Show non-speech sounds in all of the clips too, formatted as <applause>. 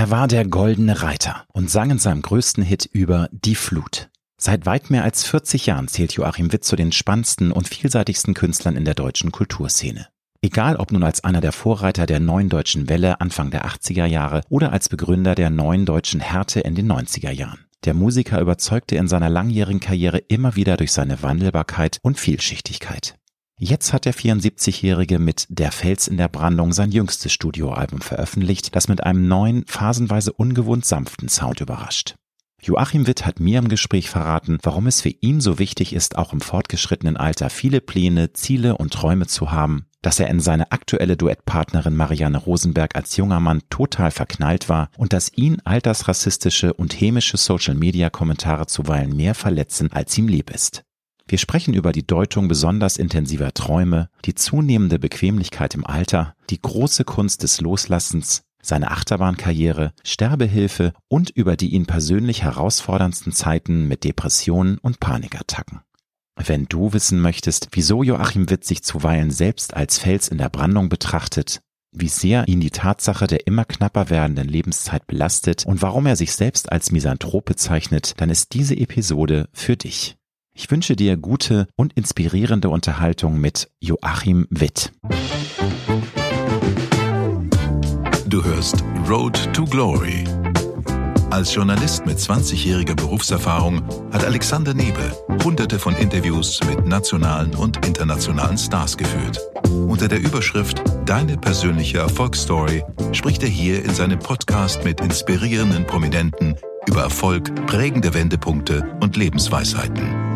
Er war der goldene Reiter und sang in seinem größten Hit über die Flut. Seit weit mehr als 40 Jahren zählt Joachim Witt zu den spannendsten und vielseitigsten Künstlern in der deutschen Kulturszene. Egal ob nun als einer der Vorreiter der neuen deutschen Welle Anfang der 80er Jahre oder als Begründer der neuen deutschen Härte in den 90er Jahren. Der Musiker überzeugte in seiner langjährigen Karriere immer wieder durch seine Wandelbarkeit und Vielschichtigkeit. Jetzt hat der 74-Jährige mit Der Fels in der Brandung sein jüngstes Studioalbum veröffentlicht, das mit einem neuen, phasenweise ungewohnt sanften Sound überrascht. Joachim Witt hat mir im Gespräch verraten, warum es für ihn so wichtig ist, auch im fortgeschrittenen Alter viele Pläne, Ziele und Träume zu haben, dass er in seine aktuelle Duettpartnerin Marianne Rosenberg als junger Mann total verknallt war und dass ihn altersrassistische und hämische Social-Media-Kommentare zuweilen mehr verletzen, als ihm lieb ist. Wir sprechen über die Deutung besonders intensiver Träume, die zunehmende Bequemlichkeit im Alter, die große Kunst des Loslassens, seine Achterbahnkarriere, Sterbehilfe und über die ihn persönlich herausforderndsten Zeiten mit Depressionen und Panikattacken. Wenn du wissen möchtest, wieso Joachim Witt sich zuweilen selbst als Fels in der Brandung betrachtet, wie sehr ihn die Tatsache der immer knapper werdenden Lebenszeit belastet und warum er sich selbst als Misanthrop bezeichnet, dann ist diese Episode für dich. Ich wünsche dir gute und inspirierende Unterhaltung mit Joachim Witt. Du hörst Road to Glory. Als Journalist mit 20-jähriger Berufserfahrung hat Alexander Nebel hunderte von Interviews mit nationalen und internationalen Stars geführt. Unter der Überschrift Deine persönliche Erfolgsstory spricht er hier in seinem Podcast mit inspirierenden Prominenten über Erfolg, prägende Wendepunkte und Lebensweisheiten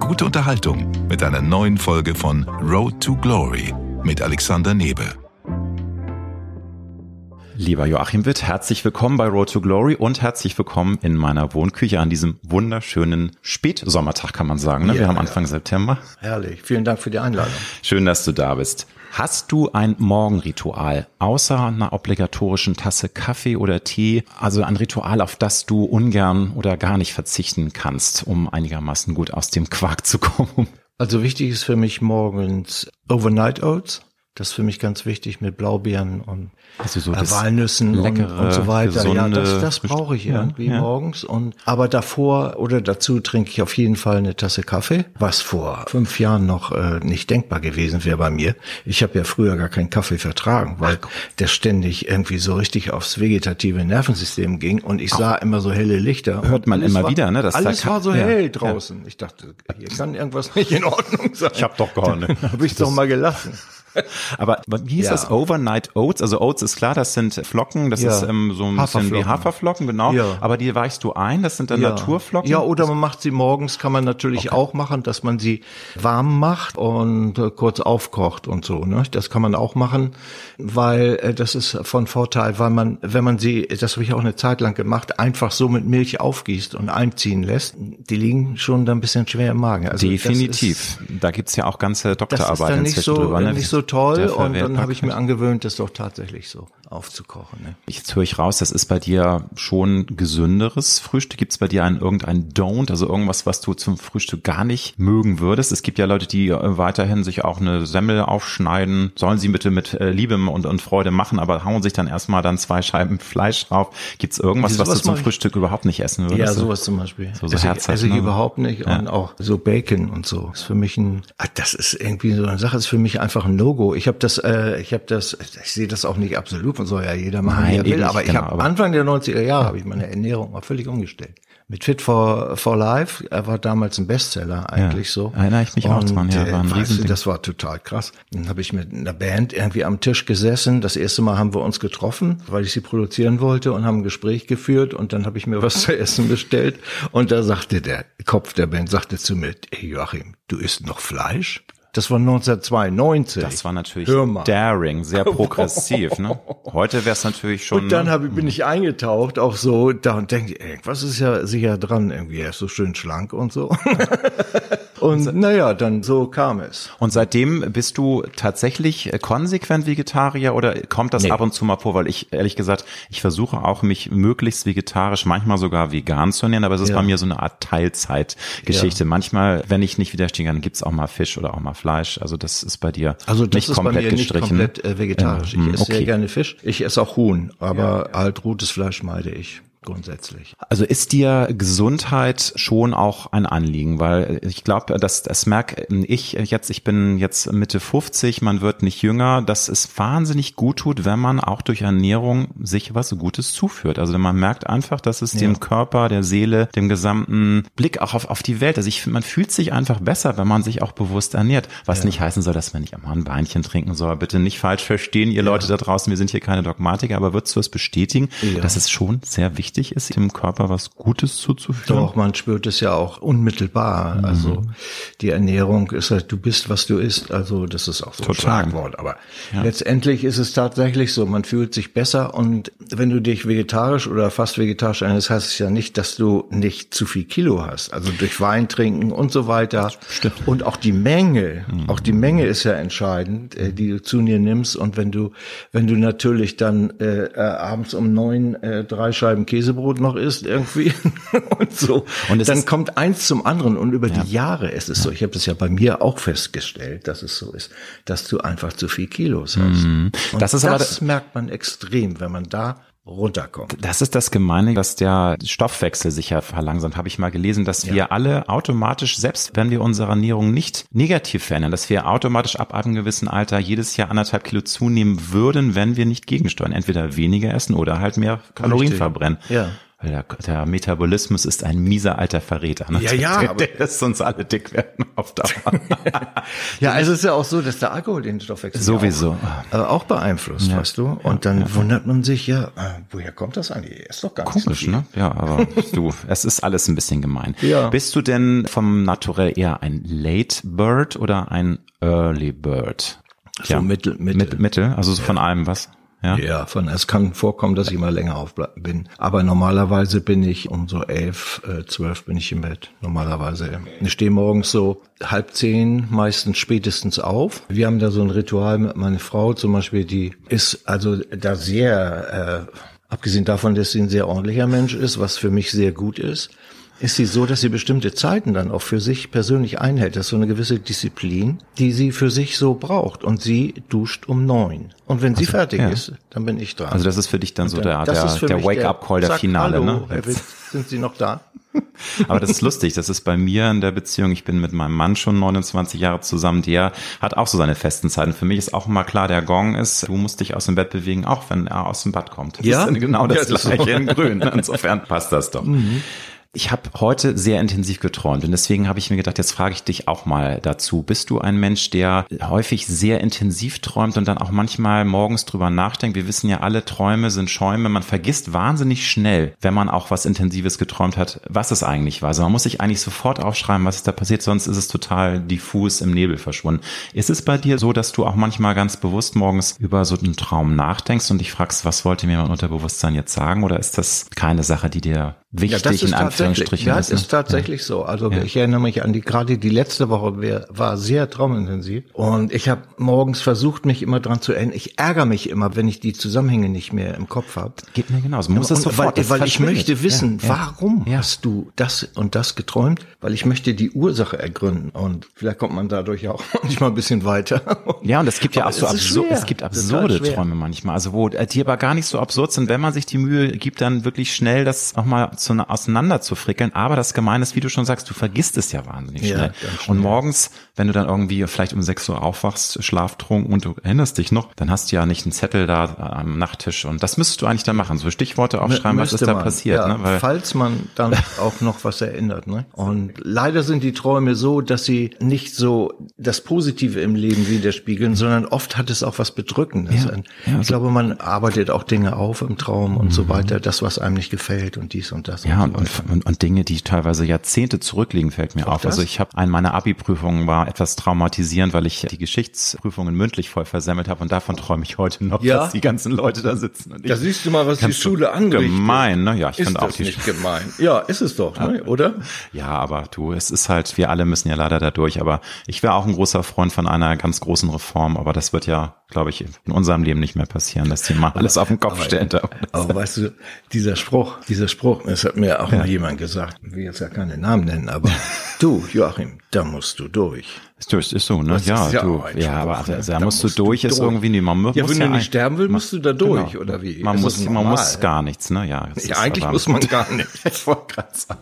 gute Unterhaltung mit einer neuen Folge von Road to Glory mit Alexander Nebe. Lieber Joachim Witt, herzlich willkommen bei Road to Glory und herzlich willkommen in meiner Wohnküche an diesem wunderschönen Spätsommertag, kann man sagen. Ne? Ja, Wir haben Anfang ja. September. Herrlich. Vielen Dank für die Einladung. Schön, dass du da bist. Hast du ein Morgenritual außer einer obligatorischen Tasse Kaffee oder Tee? Also ein Ritual, auf das du ungern oder gar nicht verzichten kannst, um einigermaßen gut aus dem Quark zu kommen? Also wichtig ist für mich morgens Overnight Oats. Das ist für mich ganz wichtig mit Blaubeeren und also so äh, Walnüssen leckere, und, und, so weiter. Ja, das, das brauche ich irgendwie ja, ja. morgens. Und aber davor oder dazu trinke ich auf jeden Fall eine Tasse Kaffee, was vor fünf Jahren noch äh, nicht denkbar gewesen wäre bei mir. Ich habe ja früher gar keinen Kaffee vertragen, weil der ständig irgendwie so richtig aufs vegetative Nervensystem ging und ich sah immer so helle Lichter. Hört man immer war, wieder, ne? Dass alles war so hell draußen. Ich dachte, hier kann irgendwas nicht in Ordnung sein. Ich habe doch gar <laughs> nicht. habe ich doch mal gelassen. <laughs> Aber wie hieß ja. das? Overnight Oats? Also Oats ist klar, das sind Flocken, das ja. ist ähm, so ein bisschen wie Haferflocken, genau. Ja. Aber die weichst du ein, das sind dann Naturflocken? Ja, oder man macht sie morgens, kann man natürlich okay. auch machen, dass man sie warm macht und äh, kurz aufkocht und so. Ne? Das kann man auch machen, weil äh, das ist von Vorteil, weil man, wenn man sie, das habe ich auch eine Zeit lang gemacht, einfach so mit Milch aufgießt und einziehen lässt, die liegen schon dann ein bisschen schwer im Magen. Also Definitiv. Da gibt's ja auch ganze Doktorarbeiten nicht so, drüber. Ne? Nicht so toll und dann habe ich mir angewöhnt, das doch tatsächlich so aufzukochen. Ne? Jetzt höre ich raus, das ist bei dir schon gesünderes Frühstück. Gibt es bei dir ein irgendein Don't, also irgendwas, was du zum Frühstück gar nicht mögen würdest? Es gibt ja Leute, die äh, weiterhin sich auch eine Semmel aufschneiden. Sollen sie bitte mit äh, Liebe und, und Freude machen, aber hauen sich dann erstmal dann zwei Scheiben <laughs> Fleisch drauf. Gibt es irgendwas, was du zum Frühstück überhaupt nicht essen würdest? Ja, sowas zum Beispiel. So, so also, also ne? überhaupt nicht. Ja. Und auch so Bacon und so. Ist für mich ein, ah, das ist irgendwie so eine Sache, ist für mich einfach ein No-Go. Ich habe das, äh, ich habe das, ich sehe das auch nicht absolut und soll ja jeder machen, Nein, wie er will. Aber ich genau, habe Anfang der 90er Jahre habe ich meine Ernährung mal völlig umgestellt mit Fit for, for Life. Er war damals ein Bestseller eigentlich ja, so. Erinnere ich mich auch dran, ja, war ein weißt du, Das war total krass. Dann habe ich mit einer Band irgendwie am Tisch gesessen. Das erste Mal haben wir uns getroffen, weil ich sie produzieren wollte und haben ein Gespräch geführt und dann habe ich mir was <laughs> zu essen bestellt und da sagte der Kopf der Band, sagte zu mir, hey Joachim, du isst noch Fleisch? Das war 1992. Das war natürlich daring, sehr <laughs> progressiv. Ne? Heute wäre es natürlich schon. Und dann ne? hab, bin ich eingetaucht, auch so, da und denke, ey, was ist ja sicher dran irgendwie, er ist so schön schlank und so. <laughs> Und naja, dann so kam es. Und seitdem bist du tatsächlich konsequent Vegetarier oder kommt das nee. ab und zu mal vor? Weil ich, ehrlich gesagt, ich versuche auch mich möglichst vegetarisch, manchmal sogar vegan zu ernähren, aber es ist ja. bei mir so eine Art Teilzeitgeschichte. Ja. Manchmal, wenn ich nicht widerstehen kann, gibt's auch mal Fisch oder auch mal Fleisch. Also das ist bei dir also das nicht ist komplett bei mir gestrichen. Nicht komplett äh, vegetarisch. Ich esse okay. sehr gerne Fisch. Ich esse auch Huhn, aber ja. halt rotes Fleisch meide ich grundsätzlich. Also ist dir Gesundheit schon auch ein Anliegen, weil ich glaube, dass das merke ich jetzt, ich bin jetzt Mitte 50, man wird nicht jünger, dass es wahnsinnig gut tut, wenn man auch durch Ernährung sich was Gutes zuführt. Also man merkt einfach, dass es ja. dem Körper, der Seele, dem gesamten Blick auch auf, auf die Welt, also ich, man fühlt sich einfach besser, wenn man sich auch bewusst ernährt, was ja. nicht heißen soll, dass man nicht am ein Beinchen trinken soll. Bitte nicht falsch verstehen, ihr ja. Leute da draußen, wir sind hier keine Dogmatiker, aber würdest du es bestätigen? Das ist schon sehr wichtig wichtig ist, dem Körper was Gutes zuzuführen? Doch, man spürt es ja auch unmittelbar. Mhm. Also die Ernährung ist halt, du bist, was du isst. Also das ist auch so Total. ein Schlagwort. Aber ja. letztendlich ist es tatsächlich so, man fühlt sich besser und wenn du dich vegetarisch oder fast vegetarisch ernährst, heißt es ja nicht, dass du nicht zu viel Kilo hast. Also durch Wein trinken und so weiter. Stimmt. Und auch die Menge, mhm. auch die Menge ist ja entscheidend, äh, die du zu dir nimmst. Und wenn du, wenn du natürlich dann äh, äh abends um neun äh, drei Scheiben Käse Käsebrot noch isst irgendwie <laughs> und so. Und dann kommt eins zum anderen und über ja. die Jahre ist es so. Ich habe das ja bei mir auch festgestellt, dass es so ist, dass du einfach zu viel Kilos hast. Mhm. Und das, ist das aber, merkt man extrem, wenn man da runterkommt. Das ist das Gemeine, dass der Stoffwechsel sich ja verlangsamt. Habe ich mal gelesen, dass ja. wir alle automatisch, selbst wenn wir unsere Ernährung nicht negativ verändern, dass wir automatisch ab einem gewissen Alter jedes Jahr anderthalb Kilo zunehmen würden, wenn wir nicht gegensteuern. Entweder weniger essen oder halt mehr Kalorien Richtig. verbrennen. Ja. Der, der, Metabolismus ist ein mieser alter Verräter. Ne? Ja, ja. Der, der lässt uns alle dick werden auf Dauer. <laughs> ja, also es ist ja auch so, dass der Alkohol den Stoffwechsel sowieso auch, äh, auch beeinflusst, ja. weißt du? Und dann ja. wundert man sich ja, äh, woher kommt das eigentlich? Ist doch gar nicht Komisch, so ne? Ja, aber du, es ist alles ein bisschen gemein. Ja. Bist du denn vom Naturell eher ein Late Bird oder ein Early Bird? So ja. mittel, mittel. Mittel, also so von allem was? Ja, ja von, es kann vorkommen, dass ich mal länger auf bin. Aber normalerweise bin ich um so elf, äh, zwölf bin ich im Bett. Normalerweise. Ich stehe morgens so halb zehn, meistens spätestens auf. Wir haben da so ein Ritual mit meiner Frau zum Beispiel, die ist also da sehr, äh, abgesehen davon, dass sie ein sehr ordentlicher Mensch ist, was für mich sehr gut ist, ist sie so, dass sie bestimmte Zeiten dann auch für sich persönlich einhält. Das ist so eine gewisse Disziplin, die sie für sich so braucht. Und sie duscht um neun. Und wenn sie also, fertig ja. ist, dann bin ich dran. Also das ist für dich dann so der, der, der Wake-up-Call, der, der Finale, Hallo, ne? Herr Witt, sind Sie noch da? <laughs> Aber das ist lustig. Das ist bei mir in der Beziehung. Ich bin mit meinem Mann schon 29 Jahre zusammen. Der hat auch so seine festen Zeiten. Für mich ist auch immer klar, der Gong ist, du musst dich aus dem Bett bewegen, auch wenn er aus dem Bad kommt. Das ja, ist genau das, ja, das gleiche in Grün. Insofern passt das doch. Mhm. Ich habe heute sehr intensiv geträumt und deswegen habe ich mir gedacht, jetzt frage ich dich auch mal dazu. Bist du ein Mensch, der häufig sehr intensiv träumt und dann auch manchmal morgens drüber nachdenkt? Wir wissen ja alle, Träume sind Schäume. Man vergisst wahnsinnig schnell, wenn man auch was Intensives geträumt hat, was es eigentlich war. Also man muss sich eigentlich sofort aufschreiben, was ist da passiert, sonst ist es total diffus im Nebel verschwunden. Ist es bei dir so, dass du auch manchmal ganz bewusst morgens über so einen Traum nachdenkst und dich fragst, was wollte mir mein Unterbewusstsein jetzt sagen? Oder ist das keine Sache, die dir wichtig ja, in Anführungsstrichen ja, ist. Ist tatsächlich ja. so. Also ja. ich erinnere mich an die, gerade die letzte Woche war sehr traumintensiv. Und ich habe morgens versucht, mich immer dran zu erinnern. Ich ärgere mich immer, wenn ich die Zusammenhänge nicht mehr im Kopf habe. Geht mir genauso. Muss das sofort. Weil, weil ich möchte wissen, warum hast du das und das geträumt? Weil ich möchte die Ursache ergründen. Und vielleicht kommt man dadurch auch <laughs> manchmal ein bisschen weiter. Ja, und es gibt ja auch so absurde, es gibt absurde Träume manchmal. Also wo die aber gar nicht so absurd sind, wenn man sich die Mühe gibt, dann wirklich schnell das nochmal zu, auseinander zu frickeln. Aber das Gemeine ist, wie du schon sagst, du vergisst es ja wahnsinnig schnell. Ja, und morgens, wenn du dann irgendwie vielleicht um 6 Uhr aufwachst, schlaftrunken und du erinnerst dich noch, dann hast du ja nicht einen Zettel da am Nachttisch. Und das müsstest du eigentlich dann machen. So Stichworte aufschreiben, was ist da passiert. Ja, ne? Weil, falls man dann <laughs> auch noch was erinnert. Ne? Und leider sind die Träume so, dass sie nicht so das Positive im Leben widerspiegeln, sondern oft hat es auch was Bedrückendes. Ja, ja, ich glaube, man arbeitet auch Dinge auf im Traum und mhm. so weiter, das, was einem nicht gefällt und dies und das. Das. Ja, und, so und, und, Dinge, die teilweise Jahrzehnte zurückliegen, fällt mir Auch auf. Das? Also ich habe eine meiner Abi-Prüfungen war etwas traumatisierend, weil ich die Geschichtsprüfungen mündlich voll versemmelt habe und davon träume ich heute noch, ja? dass die ganzen Leute da sitzen. Und da siehst du mal, was die Schule angerichtet. Gemein, ne? Ja, ich finde auch die nicht gemein. Ja, ist es doch, ne? oder? Ja, aber du, es ist halt, wir alle müssen ja leider da durch. Aber ich wäre auch ein großer Freund von einer ganz großen Reform, aber das wird ja, glaube ich, in unserem Leben nicht mehr passieren, dass die mal alles auf den Kopf stellen. Aber, aber weißt du, dieser Spruch, dieser Spruch, das hat mir auch ja. mal jemand gesagt, ich will jetzt ja keine Namen nennen, aber <laughs> du, Joachim, da musst du durch. Das ist so, ne? Ja, ja, du, ja, aber Spruch, also, da, da musst du durch, du ist durch. irgendwie nicht. Man muss ja, wenn ja du nicht sterben willst, musst du da genau. durch, genau. oder wie? Man muss, man muss gar nichts, ne? Ja, ja eigentlich muss man <laughs> gar nichts. ich wollte gerade sagen.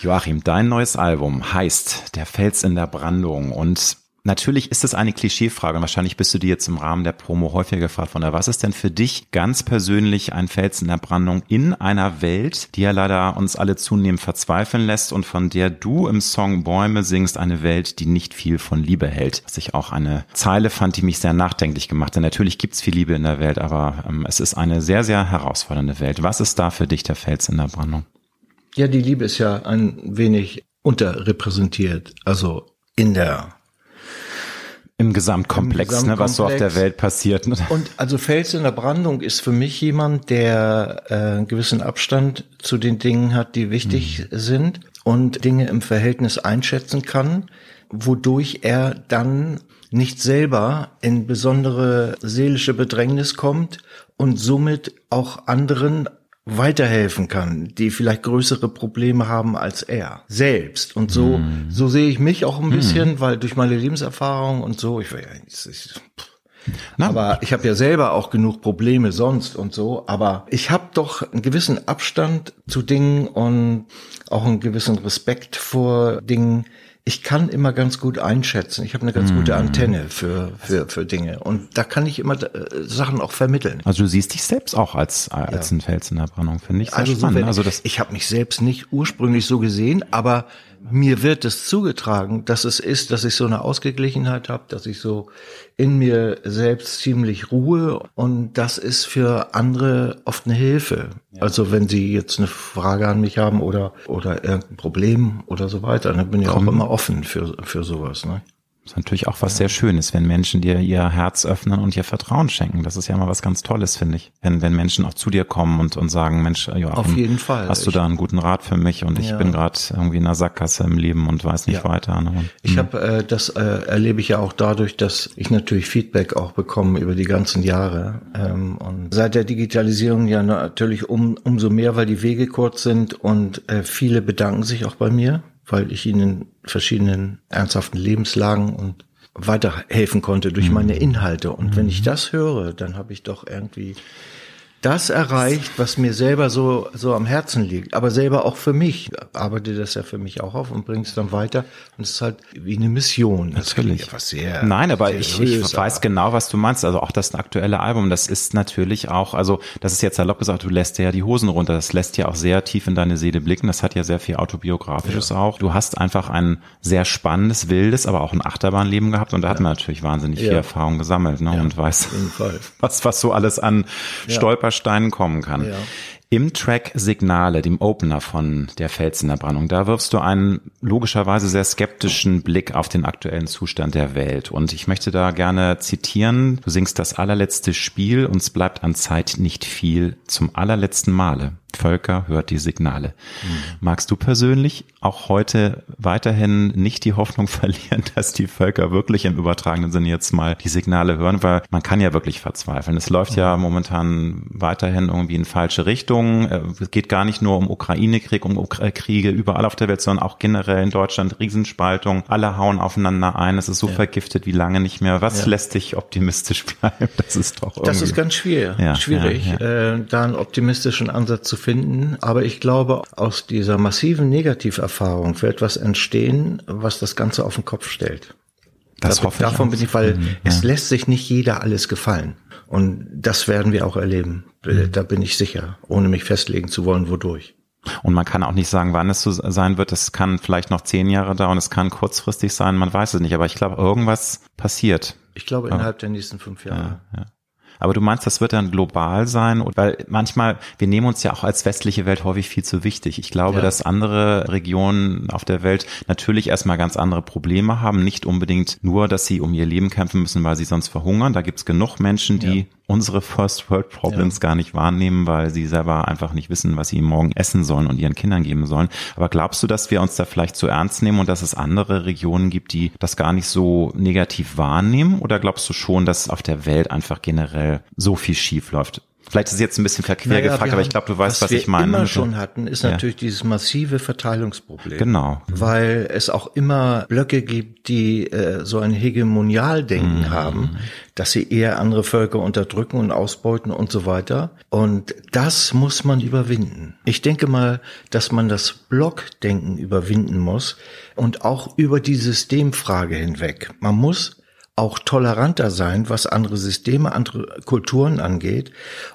Joachim, dein neues Album heißt Der Fels in der Brandung und Natürlich ist es eine Klischeefrage und wahrscheinlich bist du dir jetzt im Rahmen der Promo häufiger gefragt von der, was ist denn für dich ganz persönlich ein Fels in der Brandung in einer Welt, die ja leider uns alle zunehmend verzweifeln lässt und von der du im Song Bäume singst, eine Welt, die nicht viel von Liebe hält. Was ich auch eine Zeile fand, die mich sehr nachdenklich gemacht. Denn natürlich gibt's viel Liebe in der Welt, aber ähm, es ist eine sehr, sehr herausfordernde Welt. Was ist da für dich der Fels in der Brandung? Ja, die Liebe ist ja ein wenig unterrepräsentiert. Also in der im Gesamtkomplex, Im Gesamtkomplex. Ne, was so auf der Welt passiert. Ne? Und also Fels in der Brandung ist für mich jemand, der äh, einen gewissen Abstand zu den Dingen hat, die wichtig mhm. sind und Dinge im Verhältnis einschätzen kann, wodurch er dann nicht selber in besondere seelische Bedrängnis kommt und somit auch anderen weiterhelfen kann, die vielleicht größere Probleme haben als er selbst. Und so, mm. so sehe ich mich auch ein bisschen, mm. weil durch meine Lebenserfahrung und so, ich, ich, ich na, aber ich habe ja selber auch genug Probleme sonst und so. Aber ich habe doch einen gewissen Abstand zu Dingen und auch einen gewissen Respekt vor Dingen, ich kann immer ganz gut einschätzen. Ich habe eine ganz mm. gute Antenne für, für, für Dinge. Und da kann ich immer äh, Sachen auch vermitteln. Also du siehst dich selbst auch als, als ja. ein Fels in der Brandung, finde ich sehr also spannend. So, also das ich habe mich selbst nicht ursprünglich so gesehen, aber mir wird es zugetragen, dass es ist, dass ich so eine Ausgeglichenheit habe, dass ich so in mir selbst ziemlich ruhe und das ist für andere oft eine Hilfe. Ja. Also wenn sie jetzt eine Frage an mich haben oder oder irgendein Problem oder so weiter, dann bin ich Komm. auch immer offen für für sowas. Ne? Das ist natürlich auch was sehr Schönes, wenn Menschen dir ihr Herz öffnen und ihr Vertrauen schenken. Das ist ja immer was ganz Tolles, finde ich. Wenn, wenn Menschen auch zu dir kommen und, und sagen, Mensch, ja, auf jeden Fall. Hast du da einen guten Rat für mich? Und ich ja. bin gerade irgendwie in einer Sackgasse im Leben und weiß nicht ja. weiter. Ne? Und, ich habe äh, das äh, erlebe ich ja auch dadurch, dass ich natürlich Feedback auch bekomme über die ganzen Jahre. Ähm, und seit der Digitalisierung ja natürlich um, umso mehr, weil die Wege kurz sind und äh, viele bedanken sich auch bei mir weil ich ihnen in verschiedenen ernsthaften Lebenslagen und weiterhelfen konnte durch meine mhm. Inhalte. Und wenn ich mhm. das höre, dann habe ich doch irgendwie das erreicht, was mir selber so, so am Herzen liegt. Aber selber auch für mich. Arbeite das ja für mich auch auf und bringe es dann weiter. Und es ist halt wie eine Mission. Das Natürlich. Was sehr, Nein, aber sehr ich, ich weiß genau, was du meinst. Also auch das aktuelle Album, das ist natürlich auch, also das ist jetzt salopp gesagt, du lässt ja die Hosen runter. Das lässt ja auch sehr tief in deine Seele blicken. Das hat ja sehr viel Autobiografisches ja. auch. Du hast einfach ein sehr spannendes, wildes, aber auch ein Achterbahnleben gehabt. Und da ja. hat man natürlich wahnsinnig ja. viel Erfahrung gesammelt ne? und weiß, <laughs> was, was so alles an Stolper Stolpersteinen kommen kann. Ja. Im Track Signale, dem Opener von der Felsener Brandung, da wirfst du einen logischerweise sehr skeptischen Blick auf den aktuellen Zustand der Welt. Und ich möchte da gerne zitieren. Du singst das allerletzte Spiel, uns bleibt an Zeit nicht viel zum allerletzten Male. Völker hört die Signale. Mhm. Magst du persönlich auch heute weiterhin nicht die Hoffnung <laughs> verlieren, dass die Völker wirklich im übertragenen Sinne jetzt mal die Signale hören, weil man kann ja wirklich verzweifeln. Es läuft mhm. ja momentan weiterhin irgendwie in falsche Richtungen. Äh, es geht gar nicht nur um Ukraine-Krieg, um Kriege überall auf der Welt, sondern auch generell in Deutschland Riesenspaltung. Alle hauen aufeinander ein. Es ist so ja. vergiftet wie lange nicht mehr. Was ja. lässt dich optimistisch <laughs> bleiben? Das ist doch irgendwie. Das ist ganz schwer, ja, schwierig, äh, da einen optimistischen Ansatz zu finden. Aber ich glaube, aus dieser massiven Negativerfahrung wird etwas entstehen, was das Ganze auf den Kopf stellt. Das da, hoffe davon ich bin ich, weil mhm, ja. es lässt sich nicht jeder alles gefallen. Und das werden wir auch erleben. Mhm. Da bin ich sicher, ohne mich festlegen zu wollen, wodurch. Und man kann auch nicht sagen, wann es so sein wird. Es kann vielleicht noch zehn Jahre dauern, es kann kurzfristig sein, man weiß es nicht. Aber ich glaube, irgendwas passiert. Ich glaube innerhalb der nächsten fünf Jahre. Ja, ja. Aber du meinst, das wird dann global sein? Weil manchmal, wir nehmen uns ja auch als westliche Welt häufig viel zu wichtig. Ich glaube, ja. dass andere Regionen auf der Welt natürlich erstmal ganz andere Probleme haben. Nicht unbedingt nur, dass sie um ihr Leben kämpfen müssen, weil sie sonst verhungern. Da gibt's genug Menschen, die ja. Unsere First World Problems ja. gar nicht wahrnehmen, weil sie selber einfach nicht wissen, was sie morgen essen sollen und ihren Kindern geben sollen. Aber glaubst du, dass wir uns da vielleicht zu ernst nehmen und dass es andere Regionen gibt, die das gar nicht so negativ wahrnehmen? Oder glaubst du schon, dass auf der Welt einfach generell so viel schief läuft? Vielleicht ist es jetzt ein bisschen verquer naja, gefragt, aber ich glaube, du weißt, was, was ich meine. Was wir immer schon hatten, ist ja. natürlich dieses massive Verteilungsproblem. Genau. Weil es auch immer Blöcke gibt, die äh, so ein Hegemonialdenken mhm. haben, dass sie eher andere Völker unterdrücken und ausbeuten und so weiter. Und das muss man überwinden. Ich denke mal, dass man das Blockdenken überwinden muss und auch über die Systemfrage hinweg. Man muss auch toleranter sein, was andere Systeme, andere Kulturen angeht.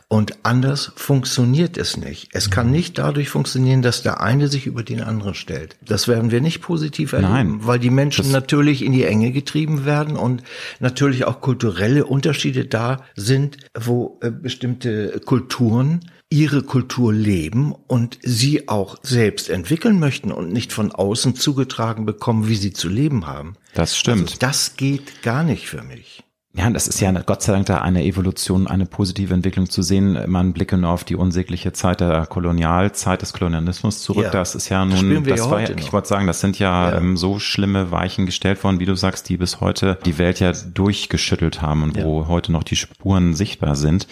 Und anders funktioniert es nicht. Es kann nicht dadurch funktionieren, dass der eine sich über den anderen stellt. Das werden wir nicht positiv erleben, Nein, weil die Menschen natürlich in die Enge getrieben werden und natürlich auch kulturelle Unterschiede da sind, wo äh, bestimmte Kulturen ihre Kultur leben und sie auch selbst entwickeln möchten und nicht von außen zugetragen bekommen, wie sie zu leben haben. Das stimmt. Also das geht gar nicht für mich. Ja, das ist ja Gott sei Dank da eine Evolution, eine positive Entwicklung zu sehen. Man blicke nur auf die unsägliche Zeit der Kolonialzeit des Kolonialismus zurück. Ja. Das ist ja nun, das, das war ja, ich wollte sagen, das sind ja, ja, Ähm, so schlimme Weichen gestellt worden, wie du sagst, die bis heute die Welt ja durchgeschüttelt haben und ja. wo heute noch die Spuren sichtbar sind.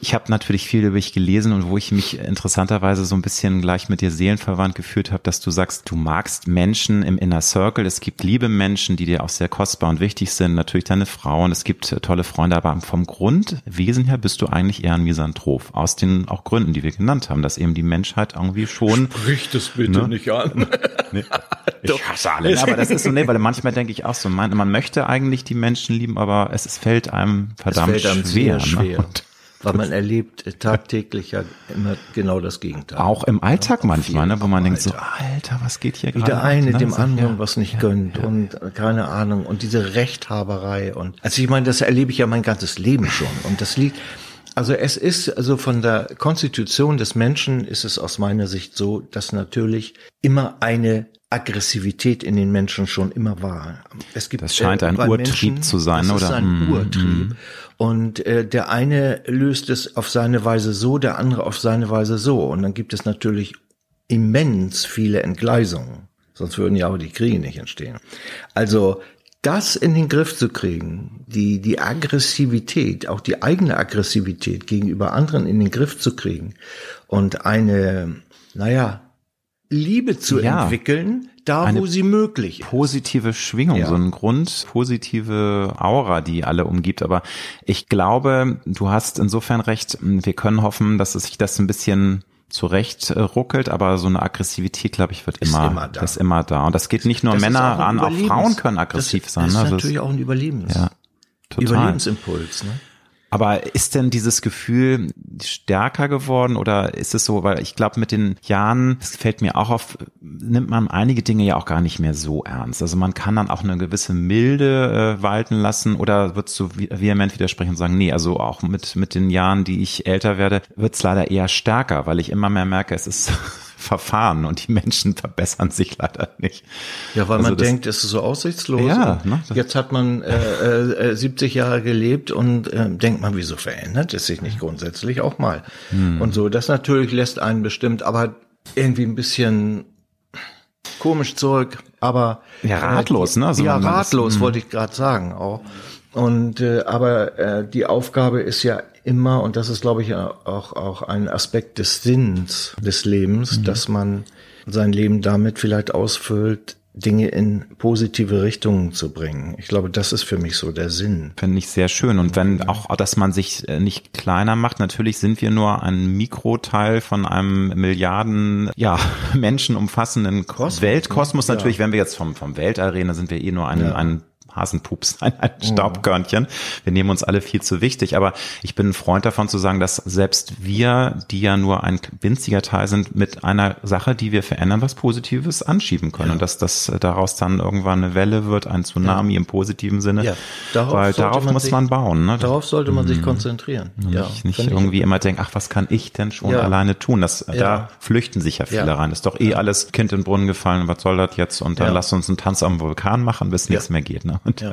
Ja. Ich habe natürlich viel über dich gelesen und wo ich mich interessanterweise so ein bisschen gleich mit dir seelenverwandt gefühlt habe, dass du sagst, du magst Menschen im Inner Circle. Es gibt liebe Menschen, die dir auch sehr kostbar und wichtig sind. Natürlich deine Frauen. Es gibt tolle Freunde, aber vom Grundwesen her bist du eigentlich eher ein Misanthrop. Aus den auch Gründen, die wir genannt haben, dass eben die Menschheit irgendwie schon. Sprich das bitte ne? nicht an. <laughs> nee. Ich hasse alle. Ne? Aber das ist so, ne, weil manchmal denke ich auch so, man, man möchte eigentlich die Menschen lieben, aber es, es fällt einem verdammt es fällt einem schwer. schwer. Ne? Weil man erlebt tagtäglich ja immer genau das Gegenteil. Auch im Alltag ja, manchmal, ne, wo man denkt so, Alter, was geht hier gerade? Wie der eine ab, dem anderen ja, was nicht ja, gönnt und keine Ahnung und diese Rechthaberei und also ich meine, das erlebe ich ja mein ganzes Leben schon und das liegt also es ist also von der Konstitution des Menschen ist es aus meiner Sicht so, dass natürlich immer eine Aggressivität in den Menschen schon immer war. Es gibt das scheint ein äh, Urtrieb Menschen, zu sein, das oder? Das ist ein mm, Urtrieb. Mm. Und äh, der eine löst es auf seine Weise so, der andere auf seine Weise so. Und dann gibt es natürlich immens viele Entgleisungen. Sonst würden ja auch die Kriege nicht entstehen. Also das in den Griff zu kriegen, die, die Aggressivität, auch die eigene Aggressivität gegenüber anderen in den Griff zu kriegen und eine, naja, Liebe zu ja, entwickeln, da wo sie möglich ist. Positive Schwingung, ja. so ein Grund, positive Aura, die alle umgibt. Aber ich glaube, du hast insofern recht, wir können hoffen, dass es sich das ein bisschen zurecht äh, ruckelt, aber so eine Aggressivität, glaube ich, wird immer, ist immer da. Ist immer da. Und das geht nicht nur das Männer an, auch Frauen können aggressiv das, sein. Das ist ne? natürlich das, auch ein Überlebens, ja, total. Überlebensimpuls. Ne? Aber ist denn dieses Gefühl stärker geworden oder ist es so, weil ich glaube, mit den Jahren, es fällt mir auch auf, nimmt man einige Dinge ja auch gar nicht mehr so ernst. Also man kann dann auch eine gewisse Milde äh, walten lassen oder würdest du vehement widersprechen und sagen, nee, also auch mit, mit den Jahren, die ich älter werde, wird es leider eher stärker, weil ich immer mehr merke, es ist Verfahren und die Menschen verbessern sich leider nicht. Ja, weil also man denkt, es ist so aussichtslos. Ja, ne, jetzt hat man äh, äh, 70 Jahre gelebt und äh, denkt man, wieso verändert es sich nicht grundsätzlich auch mal? Hm. Und so, das natürlich lässt einen bestimmt, aber irgendwie ein bisschen komisch zurück, aber ja ratlos, ne? Also ja, ratlos hm. wollte ich gerade sagen auch. Und äh, aber äh, die Aufgabe ist ja immer, und das ist, glaube ich, auch, auch ein Aspekt des Sinns des Lebens, mhm. dass man sein Leben damit vielleicht ausfüllt, Dinge in positive Richtungen zu bringen. Ich glaube, das ist für mich so der Sinn. Finde ich sehr schön. Und wenn auch, dass man sich äh, nicht kleiner macht, natürlich sind wir nur ein Mikroteil von einem Milliarden, ja, <laughs> Menschen umfassenden Kosmos, Weltkosmos. Natürlich, ja. wenn wir jetzt vom, vom Weltall reden, sind wir eh nur ein, ja. ein Hasenpups <laughs> sein, ein mhm. Staubkörnchen. Wir nehmen uns alle viel zu wichtig. Aber ich bin ein Freund davon zu sagen, dass selbst wir, die ja nur ein winziger Teil sind, mit einer Sache, die wir verändern, was Positives anschieben können. Ja. Und dass das daraus dann irgendwann eine Welle wird, ein Tsunami ja. im positiven Sinne. Ja. Darauf Weil darauf man muss sich, man bauen. Ne? Darauf sollte man sich mhm. konzentrieren. Ja, nicht, nicht irgendwie immer denken, ach, was kann ich denn schon alleine tun? Das, Da flüchten sich ja viele rein. Ist doch eh alles Kind in den Brunnen gefallen. Was soll das jetzt? Und dann lass uns einen Tanz am Vulkan machen, bis nichts mehr geht. Ne? Und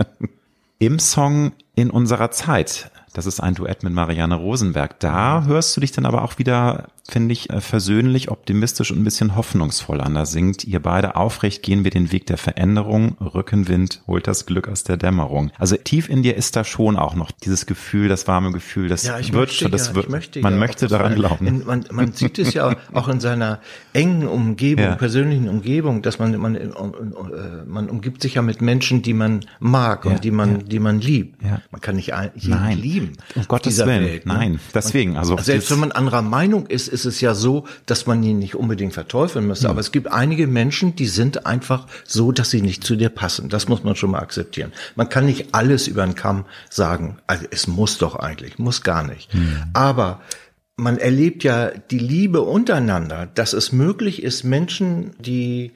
Im Song In unserer Zeit das ist ein Duett mit Marianne Rosenberg. Da hörst du dich dann aber auch wieder finde ich, äh, versöhnlich, optimistisch und ein bisschen hoffnungsvoll an. Da singt ihr beide aufrecht, gehen wir den Weg der Veränderung, Rückenwind holt das Glück aus der Dämmerung. Also tief in dir ist da schon auch noch dieses Gefühl, das warme Gefühl, das ja, ich wird, möchte, das ja, wird, möchte, man ja, möchte daran glauben. In, man, man sieht es ja <laughs> auch in seiner engen Umgebung, ja. persönlichen Umgebung, dass man, man, äh, man umgibt sich ja mit Menschen, die man mag und die man, die man liebt. Man kann nicht jeden Nein. lieben. Um Gottes Willen. Welt, ne? Nein, deswegen, also. Selbst wenn man anderer Meinung ist, ist es ja so, dass man ihn nicht unbedingt verteufeln müsste. Mhm. Aber es gibt einige Menschen, die sind einfach so, dass sie nicht zu dir passen. Das muss man schon mal akzeptieren. Man kann nicht alles über den Kamm sagen. Also es muss doch eigentlich, muss gar nicht. Mhm. Aber man erlebt ja die Liebe untereinander, dass es möglich ist, Menschen, die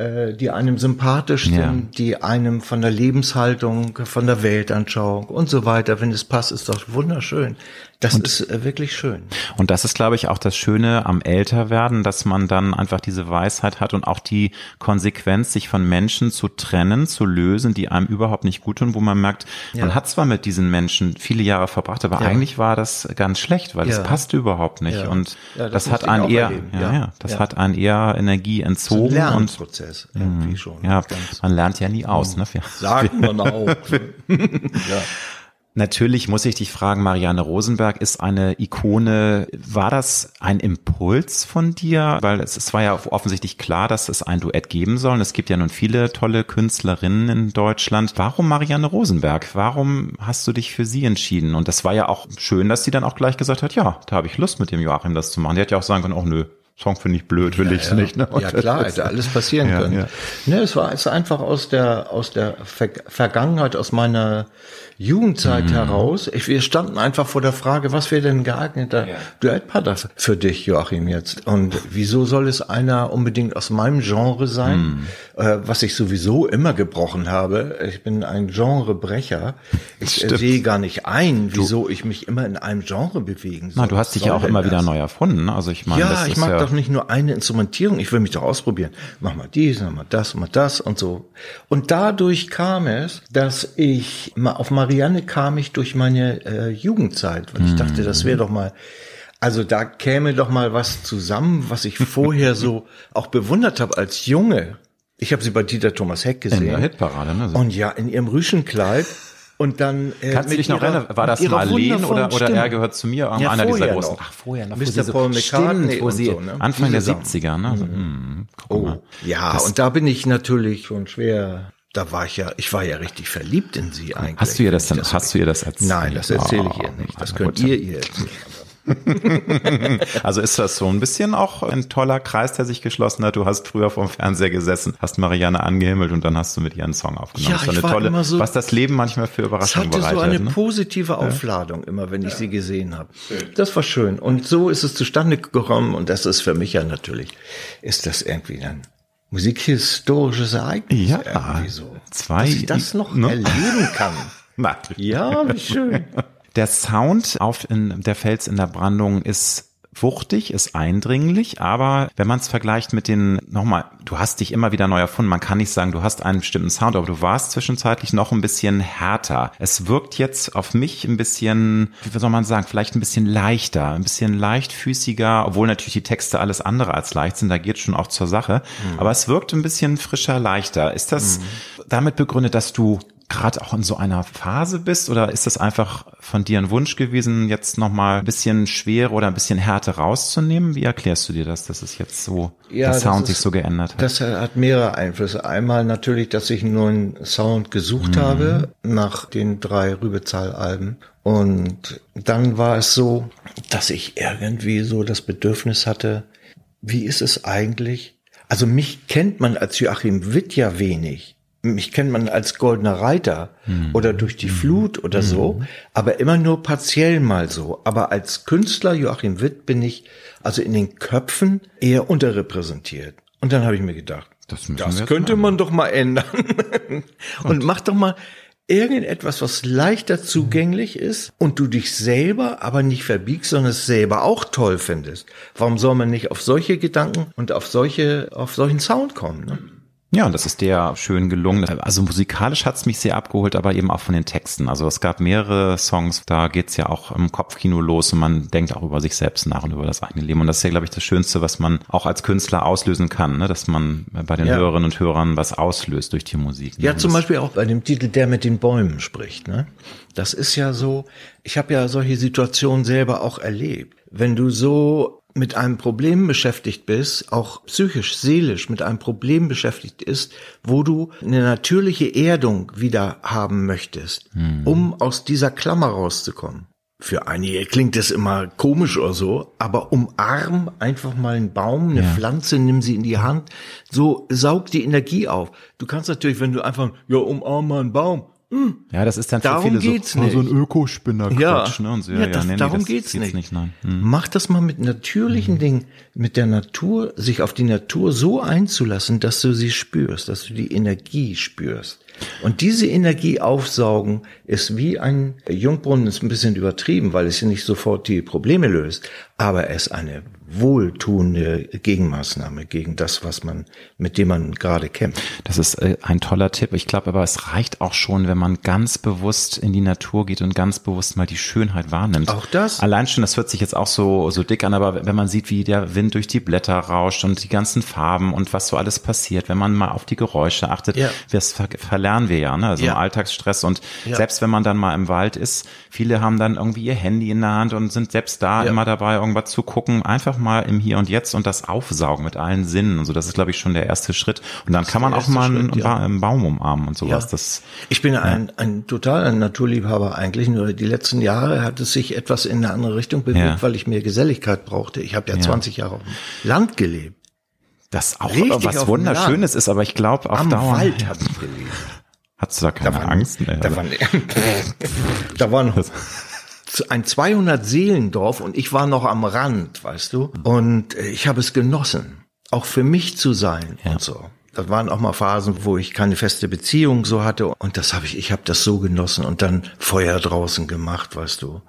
äh, die einem sympathisch sind, ja. die einem von der Lebenshaltung, von der Weltanschauung und so weiter, wenn es passt, ist doch wunderschön. Das und, ist äh, wirklich schön. Und das ist, glaube ich, auch das Schöne am Älterwerden, dass man dann einfach diese Weisheit hat und auch die Konsequenz, sich von Menschen zu trennen, zu lösen, die einem überhaupt nicht gut tun, wo man merkt, ja. man hat zwar mit diesen Menschen viele Jahre verbracht, aber ja. eigentlich war das ganz schlecht, weil es ja. passte überhaupt nicht. Und das, das hat einen eher, ja, ja, das hat einen eher Energie entzogen. Ist ein Prozess irgendwie mhm. schon. Ja, man lernt ja nie aus. Ne? Sagt man auch. <laughs> ja. Natürlich muss ich dich fragen, Marianne Rosenberg ist eine Ikone. War das ein Impuls von dir? Weil es, es war ja offensichtlich klar, dass es ein Duett geben soll. Und es gibt ja nun viele tolle Künstlerinnen in Deutschland. Warum Marianne Rosenberg? Warum hast du dich für sie entschieden? Und das war ja auch schön, dass sie dann auch gleich gesagt hat, ja, da habe ich Lust mit dem Joachim das zu machen. Die hat ja auch sagen können, oh nö, Song finde ich blöd, will ja, ich ja. nicht. Ne? Ja klar, hätte alles passieren ja, können. Ja. Ne, es war es einfach aus der aus der Ver Vergangenheit, aus meiner Jugendzeit mhm. heraus. Ich, wir standen einfach vor der Frage, was wäre denn geeigneter ja. Duettpartner für dich, Joachim, jetzt? Und wieso soll es einer unbedingt aus meinem Genre sein, mhm. äh, was ich sowieso immer gebrochen habe? Ich bin ein Genrebrecher. Ich äh, sehe gar nicht ein, wieso du, ich mich immer in einem Genre bewegen soll. Na, du hast dich ja auch immer das? wieder neu erfunden. Also ich meine, ja, ich mag ja doch nicht nur eine Instrumentierung. Ich will mich doch ausprobieren. Mach mal dies, mach mal das, mach mal das und so. Und dadurch kam es, dass ich auf Marianne kam ich durch meine äh, Jugendzeit, weil ich dachte, das wäre doch mal, also da käme doch mal was zusammen, was ich <laughs> vorher so auch bewundert habe als Junge. Ich habe sie bei Dieter Thomas Heck gesehen. In der Hitparade, ne? Und ja, in ihrem Rüschenkleid. Und dann äh, Kannst du dich noch erinnern, war das Marlene oder, oder er gehört zu mir? Ja, einer dieser großen. Noch. Ach, vorher noch. Mr. Paul McCartney stimmt, wo sie so, ne? Anfang der 70er, ne? Mhm. Mhm. Oh, ja, das und da bin ich natürlich schon schwer da war ich ja, ich war ja richtig verliebt in sie eigentlich. Hast du ihr das dann, das hast du ihr das erzählt? Nein, das erzähle ich ihr nicht. Das könnt ihr ihr erzählen. <laughs> also ist das so ein bisschen auch ein toller Kreis, der sich geschlossen hat. Du hast früher vorm Fernseher gesessen, hast Marianne angehimmelt und dann hast du mit ihr einen Song aufgenommen. Ja, das ich war tolle, immer so, was das Leben manchmal für Überraschungen bereitet. Es hatte so eine ne? positive Aufladung immer, wenn ich ja. sie gesehen habe. Das war schön. Und so ist es zustande gekommen und das ist für mich ja natürlich, ist das irgendwie ein musikhistorisches Ereignis. Ja, irgendwie so. Zwei, dass ich das noch ne? erleben kann. <laughs> Na. Ja, wie schön. Der Sound auf in der Fels in der Brandung ist wuchtig, ist eindringlich, aber wenn man es vergleicht mit den, nochmal, du hast dich immer wieder neu erfunden. Man kann nicht sagen, du hast einen bestimmten Sound, aber du warst zwischenzeitlich noch ein bisschen härter. Es wirkt jetzt auf mich ein bisschen, wie soll man sagen, vielleicht ein bisschen leichter, ein bisschen leichtfüßiger, obwohl natürlich die Texte alles andere als leicht sind, da geht schon auch zur Sache. Mhm. Aber es wirkt ein bisschen frischer, leichter. Ist das mhm. damit begründet, dass du gerade auch in so einer Phase bist oder ist das einfach von dir ein Wunsch gewesen, jetzt nochmal ein bisschen schwer oder ein bisschen Härte rauszunehmen? Wie erklärst du dir das, dass es jetzt so, ja, der Sound ist, sich so geändert hat? Das hat mehrere Einflüsse. Einmal natürlich, dass ich einen neuen Sound gesucht mhm. habe nach den drei Rübezahl-Alben. Und dann war es so, dass ich irgendwie so das Bedürfnis hatte, wie ist es eigentlich? Also mich kennt man als Joachim Witt ja wenig. Mich kennt man als goldener Reiter mhm. oder durch die Flut oder mhm. so, aber immer nur partiell mal so. Aber als Künstler Joachim Witt bin ich also in den Köpfen eher unterrepräsentiert. Und dann habe ich mir gedacht, das, das könnte man doch mal ändern. <laughs> und mach doch mal irgendetwas, was leichter zugänglich ist und du dich selber aber nicht verbiegst, sondern es selber auch toll findest. Warum soll man nicht auf solche Gedanken und auf solche, auf solchen Sound kommen? Ne? Ja, und das ist der schön gelungen. Also musikalisch hat's mich sehr abgeholt, aber eben auch von den Texten. Also es gab mehrere Songs, da geht's ja auch im Kopfkino los und man denkt auch über sich selbst nach und über das eigene Leben. Und das ist ja, glaube ich, das Schönste, was man auch als Künstler auslösen kann, ne? dass man bei den ja. Hörerinnen und Hörern was auslöst durch die Musik. Ne? Ja, zum Beispiel auch bei dem Titel Der mit den Bäumen spricht. Ne? Das ist ja so, ich habe ja solche Situationen selber auch erlebt. Wenn du so mit einem Problem beschäftigt bist, auch psychisch, seelisch mit einem Problem beschäftigt ist, wo du eine natürliche Erdung wieder haben möchtest, hm. um aus dieser Klammer rauszukommen. Für einige klingt das immer komisch oder so, aber umarm einfach mal einen Baum, eine ja. Pflanze, nimm sie in die Hand, so saug die Energie auf. Du kannst natürlich, wenn du einfach, ja, umarm mal einen Baum, hm. Ja, das ist dann darum für viele geht's so, nicht. so ein Ökospinner ja. ne? Und so, ja, ja, das, nee, darum das geht's, geht's, nicht. nicht. Hm. Mach das mal mit natürlichen mhm. Dingen, mit der Natur, sich auf die Natur so einzulassen, dass du sie spürst, dass du die Energie spürst. Und diese Energie aufsaugen ist wie ein Jungbrunnen, ist ein bisschen übertrieben, weil es ja nicht sofort die Probleme löst, aber es ist eine wohltuende Gegenmaßnahme gegen das, was man, mit dem man gerade kämpft. Das ist äh, ein toller Tipp. Ich glaube aber, es reicht auch schon, wenn man ganz bewusst in die Natur geht und ganz bewusst mal die Schönheit wahrnimmt. Auch das? Allein schon, das hört sich jetzt auch so, so dick an, aber wenn man sieht, wie der Wind durch die Blätter rauscht und die ganzen Farben und was so alles passiert, wenn man mal auf die Geräusche achtet, ja. das ver verlernen wir ja, ne? also ja. im Alltagsstress und ja. selbst wenn man dann mal im Wald ist, viele haben dann irgendwie ihr Handy in der Hand und sind selbst da immer dabei, irgendwas zu gucken, einfach mal im Hier und Jetzt und das aufsaugen mit allen Sinnen und so. Das ist, glaube ich, schon der erste Schritt. Und dann kann man auch mal einen, Schritt, ja. einen, Baum umarmen und sowas. Ja. Das, ich bin ein, ein total ein Naturliebhaber eigentlich. Nur die letzten Jahre hat es sich etwas in eine andere Richtung bewegt, ja. weil ich mehr Geselligkeit brauchte. Ich habe ja, 20 Jahre auf dem Land gelebt. Das auch Richtig was Wunderschönes ist, aber ich glaube auf Am Dauer. Wald ich gelebt. Hattest du da keine da waren, Angst? Nee, da, waren, <laughs> da waren ein 200 Seelendorf und ich war noch am Rand, weißt du? Und äh, ich habe es genossen, auch für mich zu sein ja. und so. Das waren auch mal Phasen, wo ich keine feste Beziehung so hatte und das habe ich, ich habe das so genossen und dann Feuer draußen gemacht, weißt du.